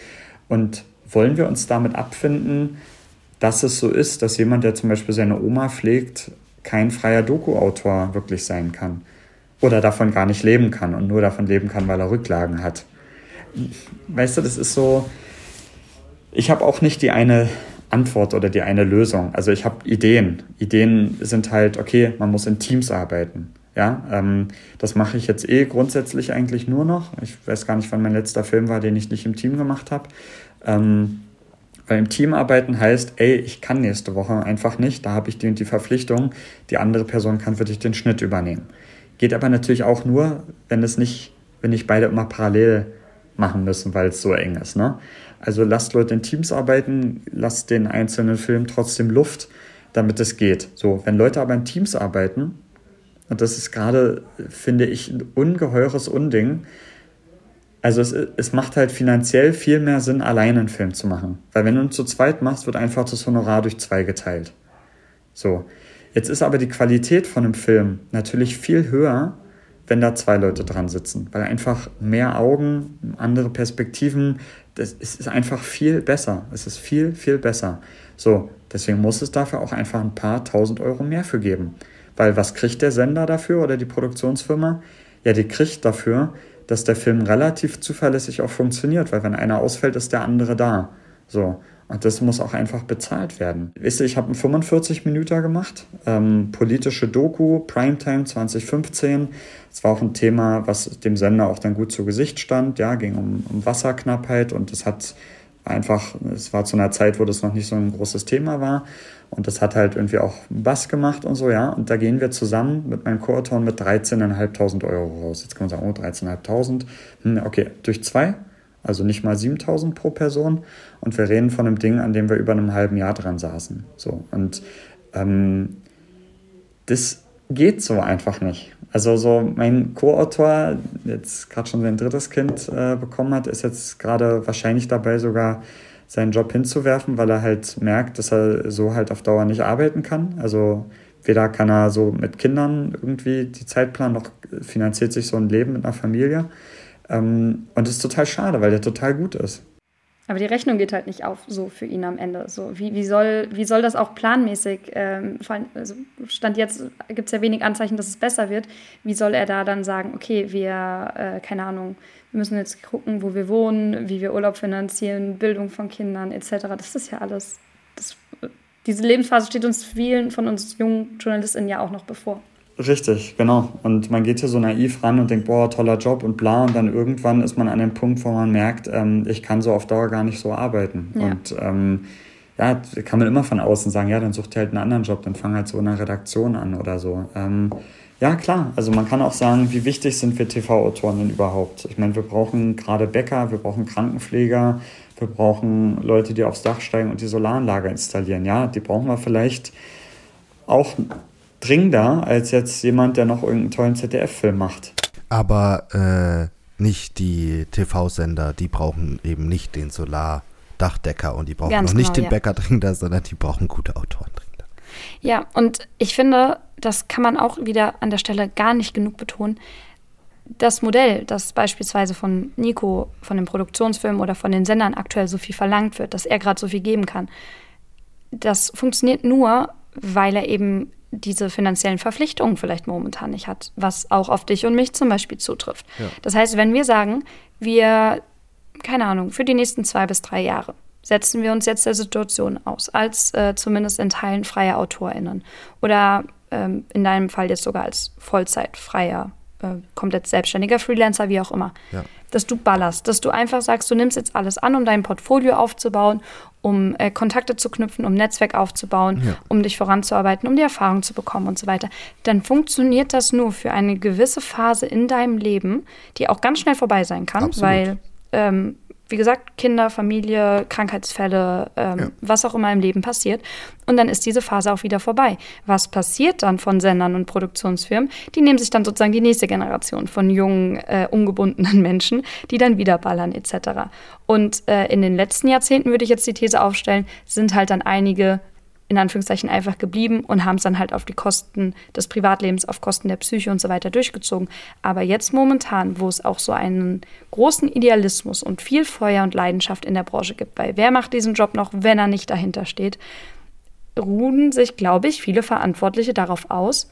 Und wollen wir uns damit abfinden, dass es so ist, dass jemand, der zum Beispiel seine Oma pflegt, kein freier Doku-Autor wirklich sein kann? Oder davon gar nicht leben kann und nur davon leben kann, weil er Rücklagen hat. Weißt du, das ist so, ich habe auch nicht die eine Antwort oder die eine Lösung. Also ich habe Ideen. Ideen sind halt, okay, man muss in Teams arbeiten. Ja, ähm, das mache ich jetzt eh grundsätzlich eigentlich nur noch. Ich weiß gar nicht, wann mein letzter Film war, den ich nicht im Team gemacht habe. Ähm, weil im Team arbeiten heißt, ey, ich kann nächste Woche einfach nicht, da habe ich die und die Verpflichtung, die andere Person kann für dich den Schnitt übernehmen. Geht aber natürlich auch nur, wenn es nicht, wenn nicht beide immer parallel machen müssen, weil es so eng ist. Ne? Also lasst Leute in Teams arbeiten, lasst den einzelnen Film trotzdem Luft, damit es geht. So, wenn Leute aber in Teams arbeiten, und das ist gerade, finde ich, ein ungeheures Unding, also es, es macht halt finanziell viel mehr Sinn, alleine einen Film zu machen. Weil wenn du ihn zu zweit machst, wird einfach das Honorar durch zwei geteilt. So. Jetzt ist aber die Qualität von einem Film natürlich viel höher, wenn da zwei Leute dran sitzen, weil einfach mehr Augen, andere Perspektiven, das ist einfach viel besser. Es ist viel, viel besser. So, deswegen muss es dafür auch einfach ein paar tausend Euro mehr für geben. Weil was kriegt der Sender dafür oder die Produktionsfirma? Ja, die kriegt dafür, dass der Film relativ zuverlässig auch funktioniert, weil wenn einer ausfällt, ist der andere da. So. Und das muss auch einfach bezahlt werden. Wisst ihr, ich habe einen 45 Minuten gemacht, ähm, politische Doku, Primetime 2015. Es war auch ein Thema, was dem Sender auch dann gut zu Gesicht stand. Ja, ging um, um Wasserknappheit und das hat einfach, es war zu einer Zeit, wo das noch nicht so ein großes Thema war. Und das hat halt irgendwie auch Bass gemacht und so, ja. Und da gehen wir zusammen mit meinem Co-Autoren mit 13.500 Euro raus. Jetzt kann man sagen, oh, 13.500. Hm, okay, durch zwei also nicht mal 7000 pro Person. Und wir reden von einem Ding, an dem wir über einem halben Jahr dran saßen. So. Und ähm, das geht so einfach nicht. Also so mein Co-Autor, jetzt gerade schon sein drittes Kind äh, bekommen hat, ist jetzt gerade wahrscheinlich dabei sogar seinen Job hinzuwerfen, weil er halt merkt, dass er so halt auf Dauer nicht arbeiten kann. Also weder kann er so mit Kindern irgendwie die Zeit planen, noch finanziert sich so ein Leben mit einer Familie. Ähm, und das ist total schade, weil der total gut ist. Aber die Rechnung geht halt nicht auf, so für ihn am Ende. So, wie, wie, soll, wie soll das auch planmäßig, ähm, also Stand jetzt gibt es ja wenig Anzeichen, dass es besser wird. Wie soll er da dann sagen, okay, wir, äh, keine Ahnung, wir müssen jetzt gucken, wo wir wohnen, wie wir Urlaub finanzieren, Bildung von Kindern etc. Das ist ja alles, das, diese Lebensphase steht uns vielen von uns jungen JournalistInnen ja auch noch bevor. Richtig, genau. Und man geht hier so naiv ran und denkt, boah, toller Job und bla. Und dann irgendwann ist man an dem Punkt, wo man merkt, ähm, ich kann so auf Dauer gar nicht so arbeiten. Ja. Und ähm, ja, kann man immer von außen sagen, ja, dann such dir halt einen anderen Job, dann fang halt so in einer Redaktion an oder so. Ähm, ja, klar. Also man kann auch sagen, wie wichtig sind wir TV-Autoren denn überhaupt? Ich meine, wir brauchen gerade Bäcker, wir brauchen Krankenpfleger, wir brauchen Leute, die aufs Dach steigen und die Solaranlage installieren. Ja, die brauchen wir vielleicht auch dringender als jetzt jemand, der noch irgendeinen tollen ZDF-Film macht. Aber äh, nicht die TV-Sender, die brauchen eben nicht den Solardachdecker und die brauchen Ganz noch nicht genau, den ja. Bäcker dringender, sondern die brauchen gute Autoren dringender. Ja, und ich finde, das kann man auch wieder an der Stelle gar nicht genug betonen. Das Modell, das beispielsweise von Nico, von den Produktionsfilmen oder von den Sendern aktuell so viel verlangt wird, dass er gerade so viel geben kann, das funktioniert nur, weil er eben diese finanziellen Verpflichtungen vielleicht momentan nicht hat, was auch auf dich und mich zum Beispiel zutrifft. Ja. Das heißt, wenn wir sagen, wir, keine Ahnung, für die nächsten zwei bis drei Jahre setzen wir uns jetzt der Situation aus, als äh, zumindest in Teilen freie AutorInnen oder ähm, in deinem Fall jetzt sogar als Vollzeitfreier äh, komplett selbstständiger Freelancer, wie auch immer. Ja. Dass du ballerst, dass du einfach sagst, du nimmst jetzt alles an, um dein Portfolio aufzubauen, um äh, Kontakte zu knüpfen, um Netzwerk aufzubauen, ja. um dich voranzuarbeiten, um die Erfahrung zu bekommen und so weiter. Dann funktioniert das nur für eine gewisse Phase in deinem Leben, die auch ganz schnell vorbei sein kann, Absolut. weil ähm, wie gesagt, Kinder, Familie, Krankheitsfälle, ähm, ja. was auch immer im Leben passiert. Und dann ist diese Phase auch wieder vorbei. Was passiert dann von Sendern und Produktionsfirmen? Die nehmen sich dann sozusagen die nächste Generation von jungen, äh, ungebundenen Menschen, die dann wieder ballern etc. Und äh, in den letzten Jahrzehnten würde ich jetzt die These aufstellen, sind halt dann einige in Anführungszeichen einfach geblieben und haben es dann halt auf die Kosten des Privatlebens, auf Kosten der Psyche und so weiter durchgezogen. Aber jetzt momentan, wo es auch so einen großen Idealismus und viel Feuer und Leidenschaft in der Branche gibt, weil wer macht diesen Job noch, wenn er nicht dahinter steht, ruhen sich, glaube ich, viele Verantwortliche darauf aus,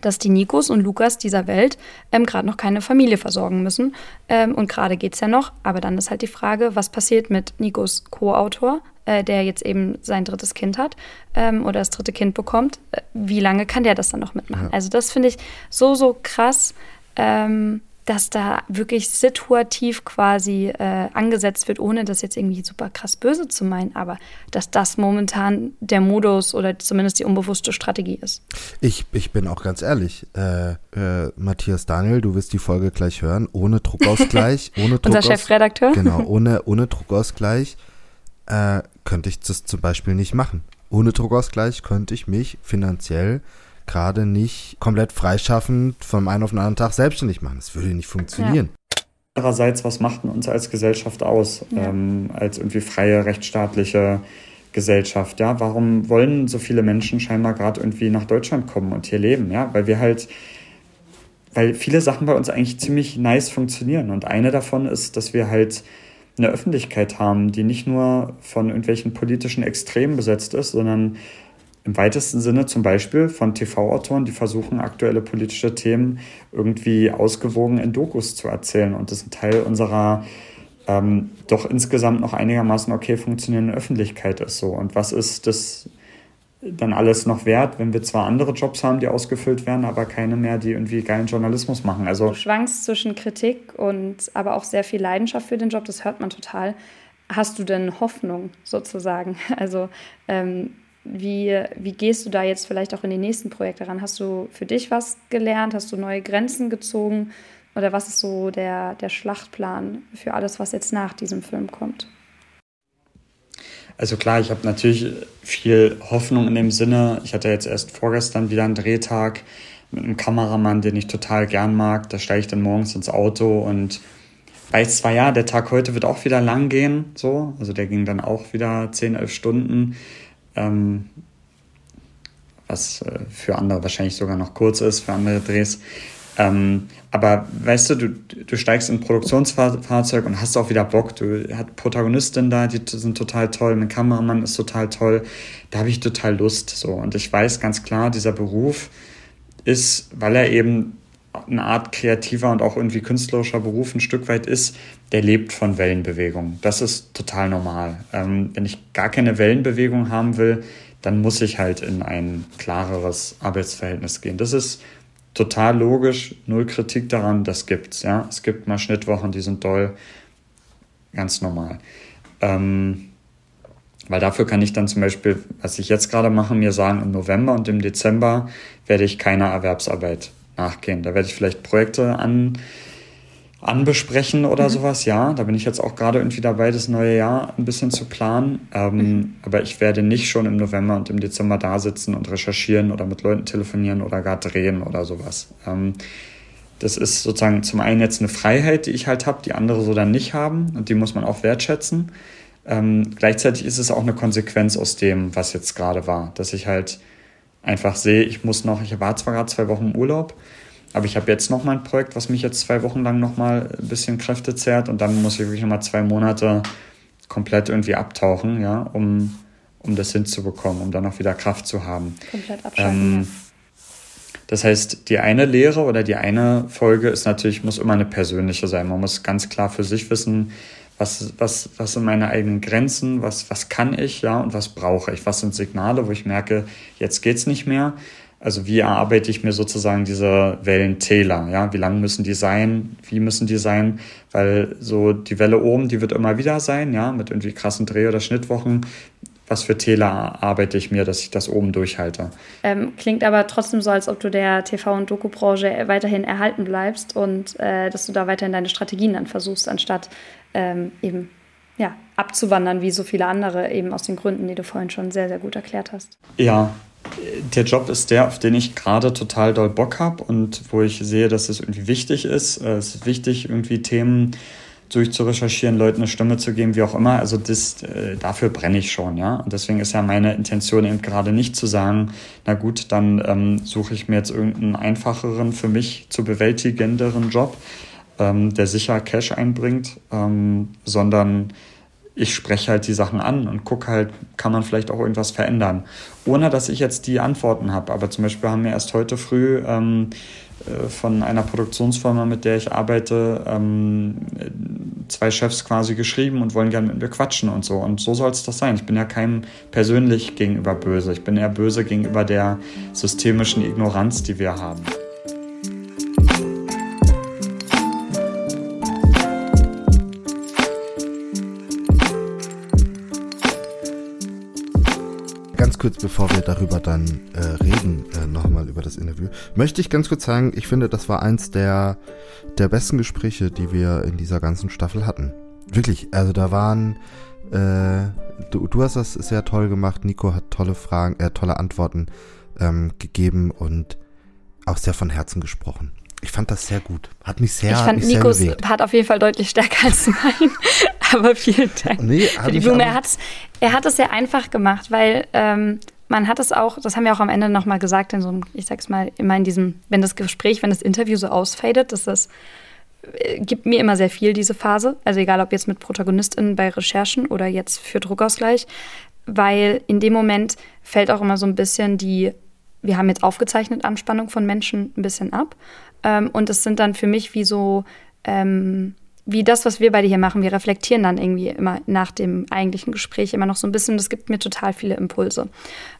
dass die Nikos und Lukas dieser Welt ähm, gerade noch keine Familie versorgen müssen. Ähm, und gerade geht es ja noch. Aber dann ist halt die Frage, was passiert mit Nikos Co-Autor, äh, der jetzt eben sein drittes Kind hat ähm, oder das dritte Kind bekommt. Äh, wie lange kann der das dann noch mitmachen? Ja. Also das finde ich so, so krass. Ähm, dass da wirklich situativ quasi äh, angesetzt wird, ohne das jetzt irgendwie super krass böse zu meinen, aber dass das momentan der Modus oder zumindest die unbewusste Strategie ist. Ich, ich bin auch ganz ehrlich, äh, äh, Matthias Daniel, du wirst die Folge gleich hören, ohne Druckausgleich, ohne Druckausgleich. Unser Chefredakteur. Genau, ohne, ohne Druckausgleich äh, könnte ich das zum Beispiel nicht machen. Ohne Druckausgleich könnte ich mich finanziell gerade nicht komplett freischaffend vom einen auf den anderen Tag selbstständig machen. Das würde nicht funktionieren. Ja. Andererseits, was macht denn uns als Gesellschaft aus, ja. ähm, als irgendwie freie, rechtsstaatliche Gesellschaft? Ja, warum wollen so viele Menschen scheinbar gerade irgendwie nach Deutschland kommen und hier leben? Ja, weil wir halt, weil viele Sachen bei uns eigentlich ziemlich nice funktionieren. Und eine davon ist, dass wir halt eine Öffentlichkeit haben, die nicht nur von irgendwelchen politischen Extremen besetzt ist, sondern im weitesten Sinne zum Beispiel von TV-Autoren, die versuchen, aktuelle politische Themen irgendwie ausgewogen in Dokus zu erzählen. Und das ist ein Teil unserer ähm, doch insgesamt noch einigermaßen okay funktionierenden Öffentlichkeit ist so. Und was ist das dann alles noch wert, wenn wir zwar andere Jobs haben, die ausgefüllt werden, aber keine mehr, die irgendwie geilen Journalismus machen. Also du schwankst zwischen Kritik und aber auch sehr viel Leidenschaft für den Job, das hört man total. Hast du denn Hoffnung sozusagen? Also ähm, wie, wie gehst du da jetzt vielleicht auch in die nächsten Projekte ran? Hast du für dich was gelernt? Hast du neue Grenzen gezogen? Oder was ist so der, der Schlachtplan für alles, was jetzt nach diesem Film kommt? Also klar, ich habe natürlich viel Hoffnung in dem Sinne. Ich hatte jetzt erst vorgestern wieder einen Drehtag mit einem Kameramann, den ich total gern mag. Da steige ich dann morgens ins Auto und weiß zwar ja, der Tag heute wird auch wieder lang gehen, so. Also der ging dann auch wieder 10, 11 Stunden ähm, was äh, für andere wahrscheinlich sogar noch kurz ist, für andere Drehs. Ähm, aber weißt du, du, du steigst in ein Produktionsfahrzeug und hast auch wieder Bock. Du hast Protagonistin da, die sind total toll, mein Kameramann ist total toll. Da habe ich total Lust. So. Und ich weiß ganz klar, dieser Beruf ist, weil er eben eine Art kreativer und auch irgendwie künstlerischer Beruf ein Stück weit ist, der lebt von Wellenbewegung. Das ist total normal. Ähm, wenn ich gar keine Wellenbewegung haben will, dann muss ich halt in ein klareres Arbeitsverhältnis gehen. Das ist total logisch, null Kritik daran, das gibt's. Ja? Es gibt mal Schnittwochen, die sind doll, ganz normal. Ähm, weil dafür kann ich dann zum Beispiel, was ich jetzt gerade mache, mir sagen, im November und im Dezember werde ich keiner Erwerbsarbeit nachgehen. Da werde ich vielleicht Projekte an, anbesprechen oder mhm. sowas, ja. Da bin ich jetzt auch gerade irgendwie dabei, das neue Jahr ein bisschen zu planen. Ähm, mhm. Aber ich werde nicht schon im November und im Dezember da sitzen und recherchieren oder mit Leuten telefonieren oder gar drehen oder sowas. Ähm, das ist sozusagen zum einen jetzt eine Freiheit, die ich halt habe, die andere so dann nicht haben und die muss man auch wertschätzen. Ähm, gleichzeitig ist es auch eine Konsequenz aus dem, was jetzt gerade war, dass ich halt einfach sehe, ich muss noch, ich war zwar gerade zwei Wochen im Urlaub, aber ich habe jetzt noch mal ein Projekt, was mich jetzt zwei Wochen lang noch mal ein bisschen Kräfte zehrt und dann muss ich wirklich noch mal zwei Monate komplett irgendwie abtauchen, ja, um, um das hinzubekommen, um dann auch wieder Kraft zu haben. Komplett abschalten. Ähm, das heißt, die eine Lehre oder die eine Folge ist natürlich, muss immer eine persönliche sein. Man muss ganz klar für sich wissen, was, was, was sind meine eigenen Grenzen, was, was kann ich, ja, und was brauche ich, was sind Signale, wo ich merke, jetzt geht's nicht mehr. Also wie erarbeite ich mir sozusagen diese Wellentäler? Ja, wie lang müssen die sein? Wie müssen die sein? Weil so die Welle oben, die wird immer wieder sein, ja, mit irgendwie krassen Dreh- oder Schnittwochen. Was für Täler arbeite ich mir, dass ich das oben durchhalte? Ähm, klingt aber trotzdem so, als ob du der TV- und Doku-Branche weiterhin erhalten bleibst und äh, dass du da weiterhin deine Strategien dann versuchst, anstatt ähm, eben ja, abzuwandern, wie so viele andere, eben aus den Gründen, die du vorhin schon sehr, sehr gut erklärt hast. Ja, der Job ist der, auf den ich gerade total doll Bock habe und wo ich sehe, dass es irgendwie wichtig ist. Äh, es ist wichtig, irgendwie Themen durchzurecherchieren, Leuten eine Stimme zu geben, wie auch immer. Also das, äh, dafür brenne ich schon, ja. Und deswegen ist ja meine Intention eben gerade nicht zu sagen, na gut, dann ähm, suche ich mir jetzt irgendeinen einfacheren, für mich zu bewältigenderen Job, ähm, der sicher Cash einbringt, ähm, sondern ich spreche halt die Sachen an und gucke halt, kann man vielleicht auch irgendwas verändern. Ohne dass ich jetzt die Antworten habe. Aber zum Beispiel haben wir erst heute früh ähm, äh, von einer Produktionsfirma, mit der ich arbeite, ähm, zwei Chefs quasi geschrieben und wollen gerne mit mir quatschen und so. Und so soll es das sein. Ich bin ja keinem persönlich gegenüber böse. Ich bin eher böse gegenüber der systemischen Ignoranz, die wir haben. Kurz, bevor wir darüber dann äh, reden, äh, nochmal über das Interview, möchte ich ganz kurz sagen, ich finde, das war eins der, der besten Gespräche, die wir in dieser ganzen Staffel hatten. Wirklich, also da waren, äh, du, du hast das sehr toll gemacht, Nico hat tolle Fragen, äh, tolle Antworten ähm, gegeben und auch sehr von Herzen gesprochen. Ich fand das sehr gut. Hat mich sehr. Ich fand Nikos Part auf jeden Fall deutlich stärker als mein. aber vielen Dank nee, für die Blume. Er, hat's, er hat es sehr einfach gemacht, weil ähm, man hat es auch, das haben wir auch am Ende nochmal gesagt, in so einem, ich sag's mal, immer in diesem, wenn das Gespräch, wenn das Interview so ausfadet, dass das äh, gibt mir immer sehr viel, diese Phase. Also egal, ob jetzt mit ProtagonistInnen bei Recherchen oder jetzt für Druckausgleich, weil in dem Moment fällt auch immer so ein bisschen die, wir haben jetzt aufgezeichnet, Anspannung von Menschen ein bisschen ab. Ähm, und es sind dann für mich wie so ähm, wie das, was wir beide hier machen, wir reflektieren dann irgendwie immer nach dem eigentlichen Gespräch immer noch so ein bisschen. Das gibt mir total viele Impulse.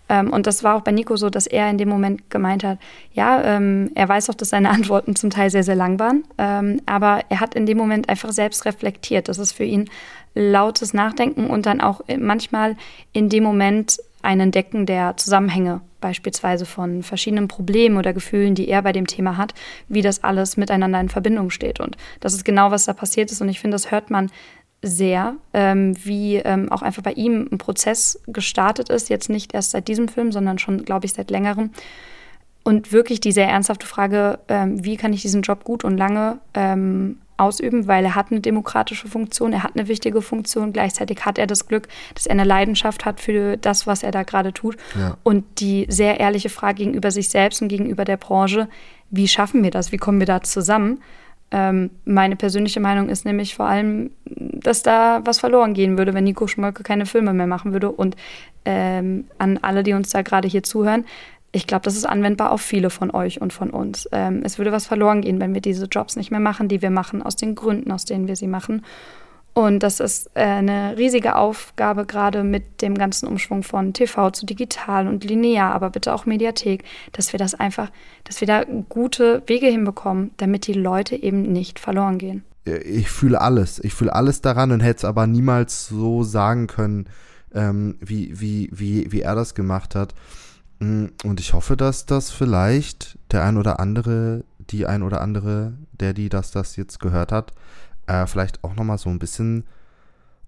Ähm, und das war auch bei Nico so, dass er in dem Moment gemeint hat, ja, ähm, er weiß auch, dass seine Antworten zum Teil sehr, sehr lang waren, ähm, aber er hat in dem Moment einfach selbst reflektiert. Das ist für ihn lautes Nachdenken und dann auch manchmal in dem Moment ein Entdecken der Zusammenhänge beispielsweise von verschiedenen Problemen oder Gefühlen, die er bei dem Thema hat, wie das alles miteinander in Verbindung steht. Und das ist genau, was da passiert ist. Und ich finde, das hört man sehr, ähm, wie ähm, auch einfach bei ihm ein Prozess gestartet ist, jetzt nicht erst seit diesem Film, sondern schon, glaube ich, seit längerem. Und wirklich die sehr ernsthafte Frage, ähm, wie kann ich diesen Job gut und lange ähm, ausüben, weil er hat eine demokratische Funktion, er hat eine wichtige Funktion. Gleichzeitig hat er das Glück, dass er eine Leidenschaft hat für das, was er da gerade tut. Ja. Und die sehr ehrliche Frage gegenüber sich selbst und gegenüber der Branche, wie schaffen wir das? Wie kommen wir da zusammen? Ähm, meine persönliche Meinung ist nämlich vor allem, dass da was verloren gehen würde, wenn Nico Schmolke keine Filme mehr machen würde. Und ähm, an alle, die uns da gerade hier zuhören, ich glaube, das ist anwendbar auf viele von euch und von uns. Ähm, es würde was verloren gehen, wenn wir diese Jobs nicht mehr machen, die wir machen, aus den Gründen, aus denen wir sie machen. Und das ist äh, eine riesige Aufgabe, gerade mit dem ganzen Umschwung von TV zu digital und linear, aber bitte auch Mediathek, dass wir das einfach, dass wir da gute Wege hinbekommen, damit die Leute eben nicht verloren gehen. Ich fühle alles. Ich fühle alles daran und hätte es aber niemals so sagen können, ähm, wie, wie, wie, wie er das gemacht hat. Mm, und ich hoffe, dass das vielleicht der ein oder andere, die ein oder andere, der die das, das jetzt gehört hat, äh, vielleicht auch nochmal so ein bisschen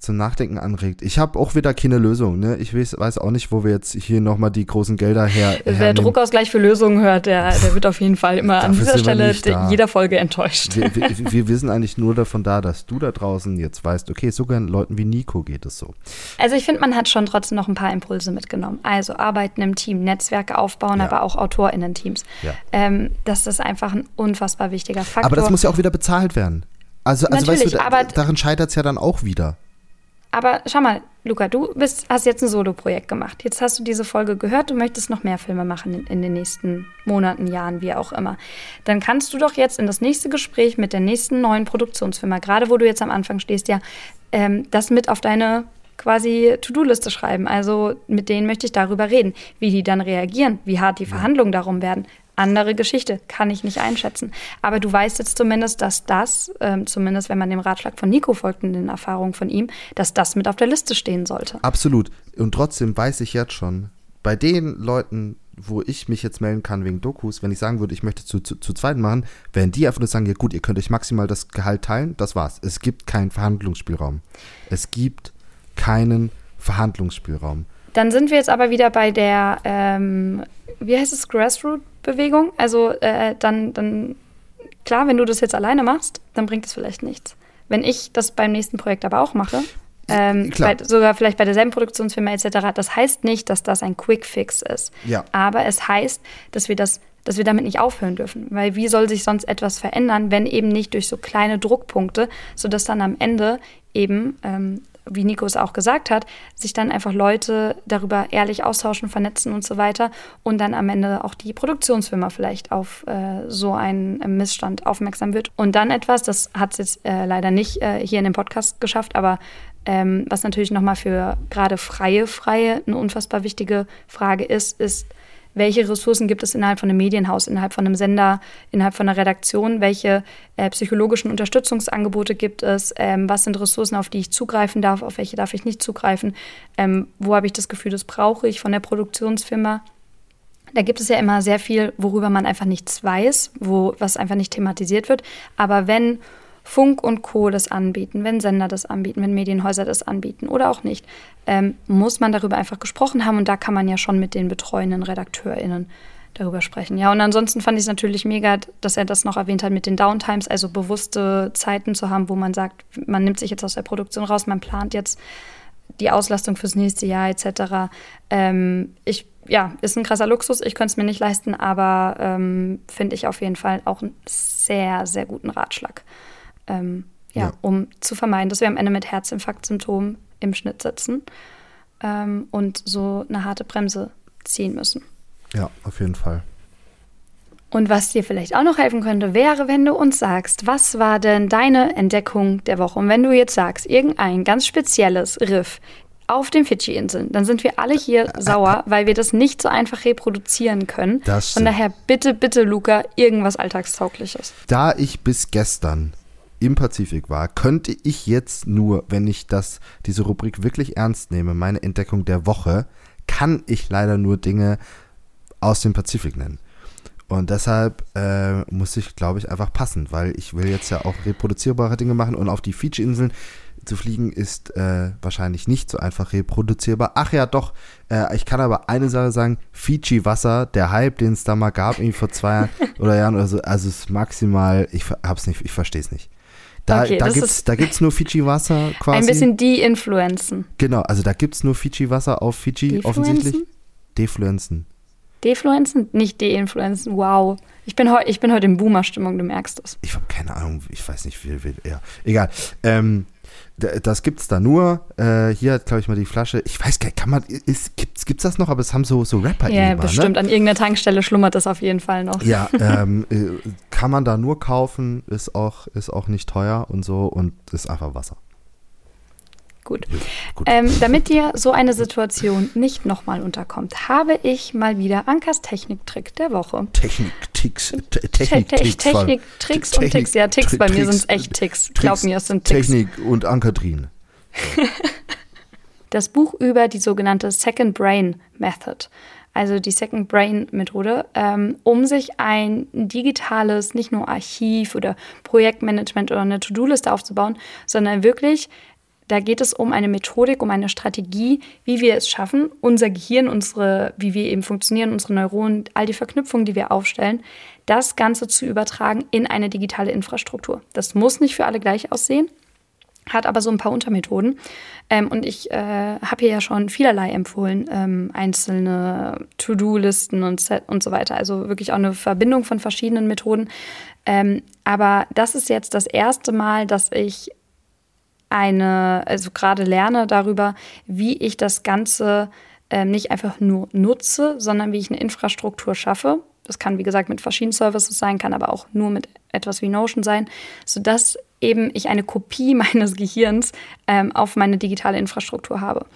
zum Nachdenken anregt. Ich habe auch wieder keine Lösung. Ne? Ich weiß, weiß auch nicht, wo wir jetzt hier nochmal die großen Gelder her. Wer Druckausgleich für Lösungen hört, der, der wird auf jeden Fall immer an dieser Stelle jeder Folge enttäuscht. Wir, wir, wir, wissen eigentlich nur davon da, dass du da draußen jetzt weißt, okay, sogar Leuten wie Nico geht es so. Also ich finde, man hat schon trotzdem noch ein paar Impulse mitgenommen. Also arbeiten im Team, Netzwerke aufbauen, ja. aber auch AutorInnen-Teams. Ja. Ähm, das ist einfach ein unfassbar wichtiger Faktor. Aber das muss ja auch wieder bezahlt werden. Also, also weißt du, da, darin scheitert es ja dann auch wieder. Aber schau mal, Luca, du bist, hast jetzt ein Solo-Projekt gemacht. Jetzt hast du diese Folge gehört, du möchtest noch mehr Filme machen in, in, den nächsten Monaten, Jahren, wie auch immer. Dann kannst du doch jetzt in das nächste Gespräch mit der nächsten neuen Produktionsfirma, gerade wo du jetzt am Anfang stehst, ja, ähm, das mit auf deine quasi To-Do-Liste schreiben. Also mit denen möchte ich darüber reden, wie die dann reagieren, wie hart die Verhandlungen darum werden andere Geschichte, kann ich nicht einschätzen. Aber du weißt jetzt zumindest, dass das, ähm, zumindest wenn man dem Ratschlag von Nico folgt und den Erfahrungen von ihm, dass das mit auf der Liste stehen sollte. Absolut. Und trotzdem weiß ich jetzt schon, bei den Leuten, wo ich mich jetzt melden kann wegen Dokus, wenn ich sagen würde, ich möchte zu, zu, zu zweit machen, werden die einfach nur sagen, ja gut, ihr könnt euch maximal das Gehalt teilen, das war's. Es gibt keinen Verhandlungsspielraum. Es gibt keinen Verhandlungsspielraum. Dann sind wir jetzt aber wieder bei der, ähm, wie heißt es, Grassroot-Bewegung. Also äh, dann, dann, klar, wenn du das jetzt alleine machst, dann bringt es vielleicht nichts. Wenn ich das beim nächsten Projekt aber auch mache, ähm, bei, sogar vielleicht bei derselben Produktionsfirma etc., das heißt nicht, dass das ein Quick-Fix ist. Ja. Aber es heißt, dass wir das dass wir damit nicht aufhören dürfen. Weil wie soll sich sonst etwas verändern, wenn eben nicht durch so kleine Druckpunkte, sodass dann am Ende eben ähm, wie Nico es auch gesagt hat, sich dann einfach Leute darüber ehrlich austauschen, vernetzen und so weiter und dann am Ende auch die Produktionsfirma vielleicht auf äh, so einen Missstand aufmerksam wird. Und dann etwas, das hat es jetzt äh, leider nicht äh, hier in dem Podcast geschafft, aber ähm, was natürlich nochmal für gerade freie Freie eine unfassbar wichtige Frage ist, ist, welche Ressourcen gibt es innerhalb von einem Medienhaus, innerhalb von einem Sender, innerhalb von einer Redaktion, welche äh, psychologischen Unterstützungsangebote gibt es, ähm, was sind Ressourcen, auf die ich zugreifen darf, auf welche darf ich nicht zugreifen, ähm, wo habe ich das Gefühl, das brauche ich von der Produktionsfirma. Da gibt es ja immer sehr viel, worüber man einfach nichts weiß, wo was einfach nicht thematisiert wird. Aber wenn Funk und Co. das anbieten, wenn Sender das anbieten, wenn Medienhäuser das anbieten oder auch nicht, ähm, muss man darüber einfach gesprochen haben und da kann man ja schon mit den betreuenden RedakteurInnen darüber sprechen. Ja, und ansonsten fand ich es natürlich mega, dass er das noch erwähnt hat mit den Downtimes, also bewusste Zeiten zu haben, wo man sagt, man nimmt sich jetzt aus der Produktion raus, man plant jetzt die Auslastung fürs nächste Jahr etc. Ähm, ich, ja, ist ein krasser Luxus, ich könnte es mir nicht leisten, aber ähm, finde ich auf jeden Fall auch einen sehr, sehr guten Ratschlag ähm, ja, ja, um zu vermeiden, dass wir am Ende mit Herzinfarktsymptomen im Schnitt sitzen ähm, und so eine harte Bremse ziehen müssen. Ja, auf jeden Fall. Und was dir vielleicht auch noch helfen könnte, wäre, wenn du uns sagst, was war denn deine Entdeckung der Woche? Und wenn du jetzt sagst, irgendein ganz spezielles Riff auf den Fidschi-Inseln, dann sind wir alle hier sauer, weil wir das nicht so einfach reproduzieren können. Von daher bitte, bitte, Luca, irgendwas Alltagstaugliches. Da ich bis gestern im Pazifik war, könnte ich jetzt nur, wenn ich das, diese Rubrik wirklich ernst nehme, meine Entdeckung der Woche, kann ich leider nur Dinge aus dem Pazifik nennen. Und deshalb äh, muss ich, glaube ich, einfach passen, weil ich will jetzt ja auch reproduzierbare Dinge machen und auf die Fiji-Inseln zu fliegen ist äh, wahrscheinlich nicht so einfach reproduzierbar. Ach ja, doch, äh, ich kann aber eine Sache sagen, Fiji-Wasser, der Hype, den es da mal gab, irgendwie vor zwei Jahren oder Jahren oder so, also es ist maximal, ich hab's nicht, ich verstehe es nicht. Da, okay, da gibt es da gibt's nur Fiji-Wasser quasi. Ein bisschen de-influenzen. Genau, also da gibt es nur Fiji-Wasser auf Fiji offensichtlich. Defluenzen. Defluenzen? Nicht deinfluenzen, wow. Ich bin, ich bin heute in Boomer-Stimmung, du merkst es. Ich habe keine Ahnung, ich weiß nicht, wie, wie ja. Egal. Ähm, das gibt's da nur. Äh, hier hat, glaube ich, mal die Flasche. Ich weiß gar nicht, kann man, ist, gibt's, gibt's das noch? Aber es haben so, so Rapper Ja, yeah, bestimmt. Ne? An irgendeiner Tankstelle schlummert das auf jeden Fall noch. Ja, ähm, äh, kann man da nur kaufen, ist auch, ist auch nicht teuer und so und ist einfach Wasser. Gut. Gut. Ähm, damit dir so eine Situation nicht nochmal unterkommt, habe ich mal wieder Ankers Techniktrick der Woche. Technik-Ticks. Technik-Tricks und Ticks. Ja, Ticks, bei mir sind es echt Ticks. Glaub mir, es sind Ticks. Technik und Ankatrin. das Buch über die sogenannte Second Brain Method also die Second Brain Methode, ähm, um sich ein digitales, nicht nur Archiv oder Projektmanagement oder eine To-Do-Liste aufzubauen, sondern wirklich da geht es um eine Methodik, um eine Strategie, wie wir es schaffen, unser Gehirn, unsere, wie wir eben funktionieren, unsere Neuronen, all die Verknüpfungen, die wir aufstellen, das Ganze zu übertragen in eine digitale Infrastruktur. Das muss nicht für alle gleich aussehen, hat aber so ein paar Untermethoden. Ähm, und ich äh, habe hier ja schon vielerlei empfohlen, ähm, einzelne To-Do-Listen und, und so weiter. Also wirklich auch eine Verbindung von verschiedenen Methoden. Ähm, aber das ist jetzt das erste Mal, dass ich eine, also gerade lerne darüber, wie ich das Ganze äh, nicht einfach nur nutze, sondern wie ich eine Infrastruktur schaffe. Das kann, wie gesagt, mit verschiedenen Services sein, kann aber auch nur mit etwas wie Notion sein, sodass eben ich eine Kopie meines Gehirns ähm, auf meine digitale Infrastruktur habe.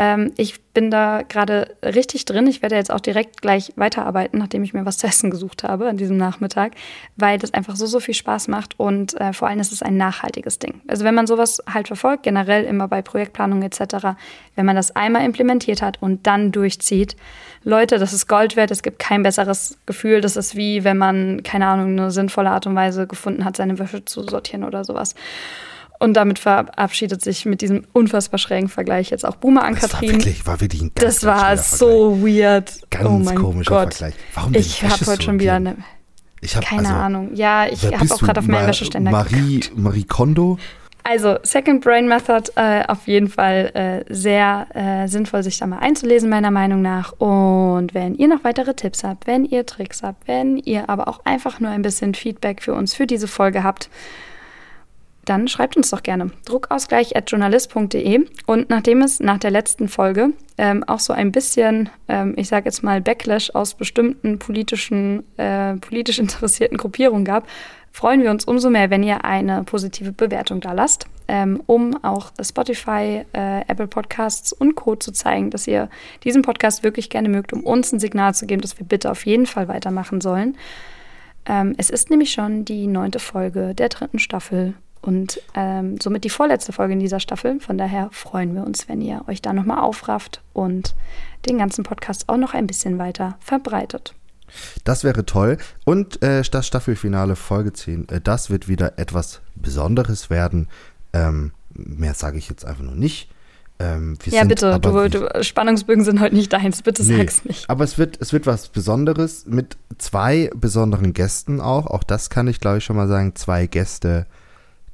Ähm, ich bin da gerade richtig drin. Ich werde jetzt auch direkt gleich weiterarbeiten, nachdem ich mir was zu essen gesucht habe an diesem Nachmittag, weil das einfach so, so viel Spaß macht und äh, vor allem ist es ein nachhaltiges Ding. Also wenn man sowas halt verfolgt, generell immer bei Projektplanung etc., wenn man das einmal implementiert hat und dann durchzieht, Leute, das ist Gold wert, es gibt kein besseres Gefühl. Das ist wie, wenn man, keine Ahnung, eine sinnvolle Art und Weise gefunden hat, seine Wäsche zu sortieren oder sowas. Und damit verabschiedet sich mit diesem unfassbar schrägen Vergleich jetzt auch Boomer an Katrin. Das war wirklich, war wirklich ein ganz, Das war so weird. Ganz oh mein komischer Gott. Vergleich. Warum denn Ich habe heute schon wieder eine. Ich hab, Keine also, Ahnung. Ja, ich habe auch gerade auf meinen Wäscheständer Marie, geguckt. Marie Kondo? Also, Second Brain Method äh, auf jeden Fall äh, sehr äh, sinnvoll, sich da mal einzulesen, meiner Meinung nach. Und wenn ihr noch weitere Tipps habt, wenn ihr Tricks habt, wenn ihr aber auch einfach nur ein bisschen Feedback für uns für diese Folge habt, dann schreibt uns doch gerne. Druckausgleich.journalist.de. Und nachdem es nach der letzten Folge ähm, auch so ein bisschen, ähm, ich sage jetzt mal, Backlash aus bestimmten politischen, äh, politisch interessierten Gruppierungen gab, freuen wir uns umso mehr, wenn ihr eine positive Bewertung da lasst, ähm, um auch Spotify, äh, Apple Podcasts und Co. zu zeigen, dass ihr diesen Podcast wirklich gerne mögt, um uns ein Signal zu geben, dass wir bitte auf jeden Fall weitermachen sollen. Ähm, es ist nämlich schon die neunte Folge der dritten Staffel und ähm, somit die vorletzte Folge in dieser Staffel. Von daher freuen wir uns, wenn ihr euch da nochmal aufrafft und den ganzen Podcast auch noch ein bisschen weiter verbreitet. Das wäre toll. Und äh, das Staffelfinale Folge 10, äh, das wird wieder etwas Besonderes werden. Ähm, mehr sage ich jetzt einfach nur nicht. Ähm, ja, bitte, du, du, Spannungsbögen sind heute nicht deins, bitte nee, sag's nicht. Aber es wird, es wird was Besonderes mit zwei besonderen Gästen auch. Auch das kann ich, glaube ich, schon mal sagen. Zwei Gäste,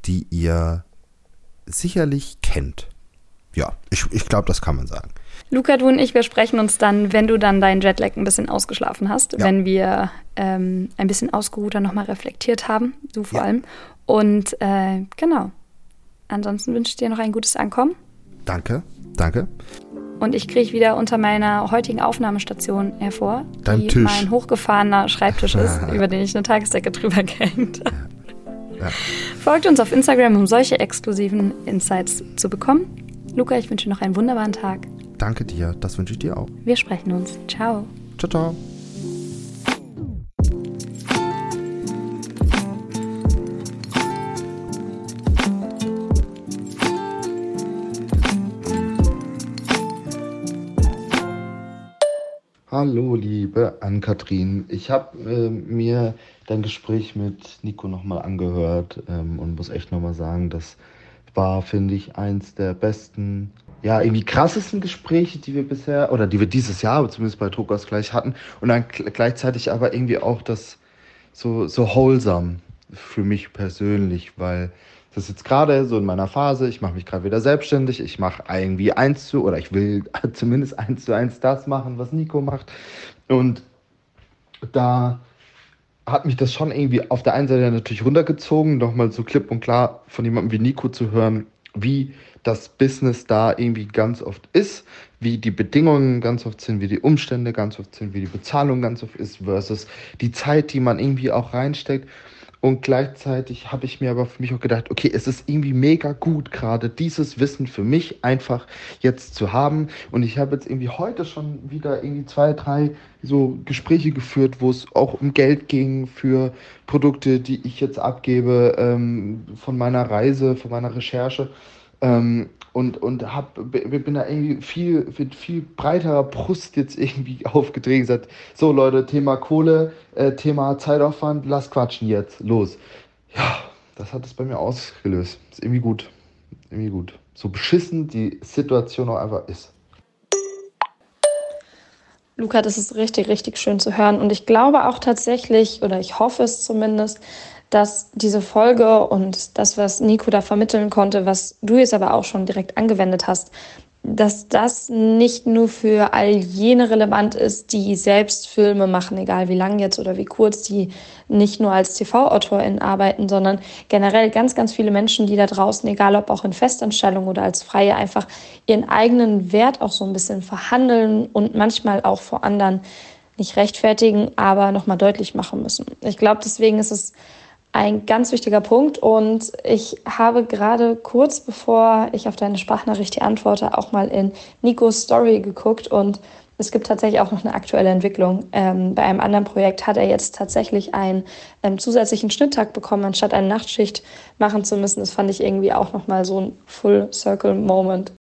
die ihr sicherlich kennt. Ja, ich, ich glaube, das kann man sagen. Luca, du und ich, wir sprechen uns dann, wenn du dann deinen Jetlag ein bisschen ausgeschlafen hast, ja. wenn wir ähm, ein bisschen ausgeruhter nochmal reflektiert haben, du vor ja. allem. Und äh, genau. Ansonsten wünsche ich dir noch ein gutes Ankommen. Danke, danke. Und ich kriege wieder unter meiner heutigen Aufnahmestation hervor, Dein die Tisch. mein hochgefahrener Schreibtisch ist, über den ich eine Tagesdecke drüber gehängt habe. Ja. Folgt uns auf Instagram, um solche exklusiven Insights zu bekommen. Luca, ich wünsche dir noch einen wunderbaren Tag. Danke dir, das wünsche ich dir auch. Wir sprechen uns. Ciao. Ciao, ciao. Hallo, liebe Ann-Kathrin. Ich habe äh, mir dein Gespräch mit Nico nochmal angehört ähm, und muss echt nochmal sagen, das war, finde ich, eins der besten, ja, irgendwie krassesten Gespräche, die wir bisher, oder die wir dieses Jahr zumindest bei Druckausgleich hatten. Und dann gleichzeitig aber irgendwie auch das so, so wholesome für mich persönlich, weil Das ist jetzt gerade so in meiner Phase, ich mache mich gerade wieder selbstständig, ich mache irgendwie eins zu, oder ich will zumindest eins zu eins das machen, was Nico macht. Und da hat mich das schon irgendwie auf der einen Seite natürlich runtergezogen, nochmal so klipp und klar von jemandem wie Nico zu hören, wie das Business da irgendwie ganz oft ist, wie die Bedingungen ganz oft sind, wie die Umstände ganz oft sind, wie die Bezahlung ganz oft ist, versus die Zeit, die man irgendwie auch reinsteckt. Und gleichzeitig habe ich mir aber für mich auch gedacht, okay, es ist irgendwie mega gut, gerade dieses Wissen für mich einfach jetzt zu haben. Und ich habe jetzt irgendwie heute schon wieder irgendwie zwei, drei so Gespräche geführt, wo es auch um Geld ging für Produkte, die ich jetzt abgebe ähm, von meiner Reise, von meiner Recherche. Ähm, und, und hab, bin da irgendwie viel, mit viel breiterer Brust jetzt irgendwie aufgedreht und gesagt, so Leute, Thema Kohle, äh, Thema Zeitaufwand, lass quatschen jetzt, los. Ja, das hat es bei mir ausgelöst. Ist irgendwie gut. Irgendwie gut. So beschissen die Situation auch einfach ist. Luca, das ist richtig, richtig schön zu hören. Und ich glaube auch tatsächlich, oder ich hoffe es zumindest, dass diese Folge und das, was Nico da vermitteln konnte, was du jetzt aber auch schon direkt angewendet hast, dass das nicht nur für all jene relevant ist, die selbst Filme machen, egal wie lang jetzt oder wie kurz, die nicht nur als TV-AutorInnen arbeiten, sondern generell ganz, ganz viele Menschen, die da draußen, egal ob auch in Festanstellung oder als Freie, einfach ihren eigenen Wert auch so ein bisschen verhandeln und manchmal auch vor anderen nicht rechtfertigen, aber nochmal deutlich machen müssen. Ich glaube, deswegen ist es ein ganz wichtiger Punkt. Und ich habe gerade kurz bevor ich auf deine Sprachnachricht die antworte, auch mal in Nikos Story geguckt und es gibt tatsächlich auch noch eine aktuelle Entwicklung. Ähm, bei einem anderen Projekt hat er jetzt tatsächlich einen ähm, zusätzlichen Schnitttag bekommen, anstatt eine Nachtschicht machen zu müssen. Das fand ich irgendwie auch nochmal so ein Full Circle Moment.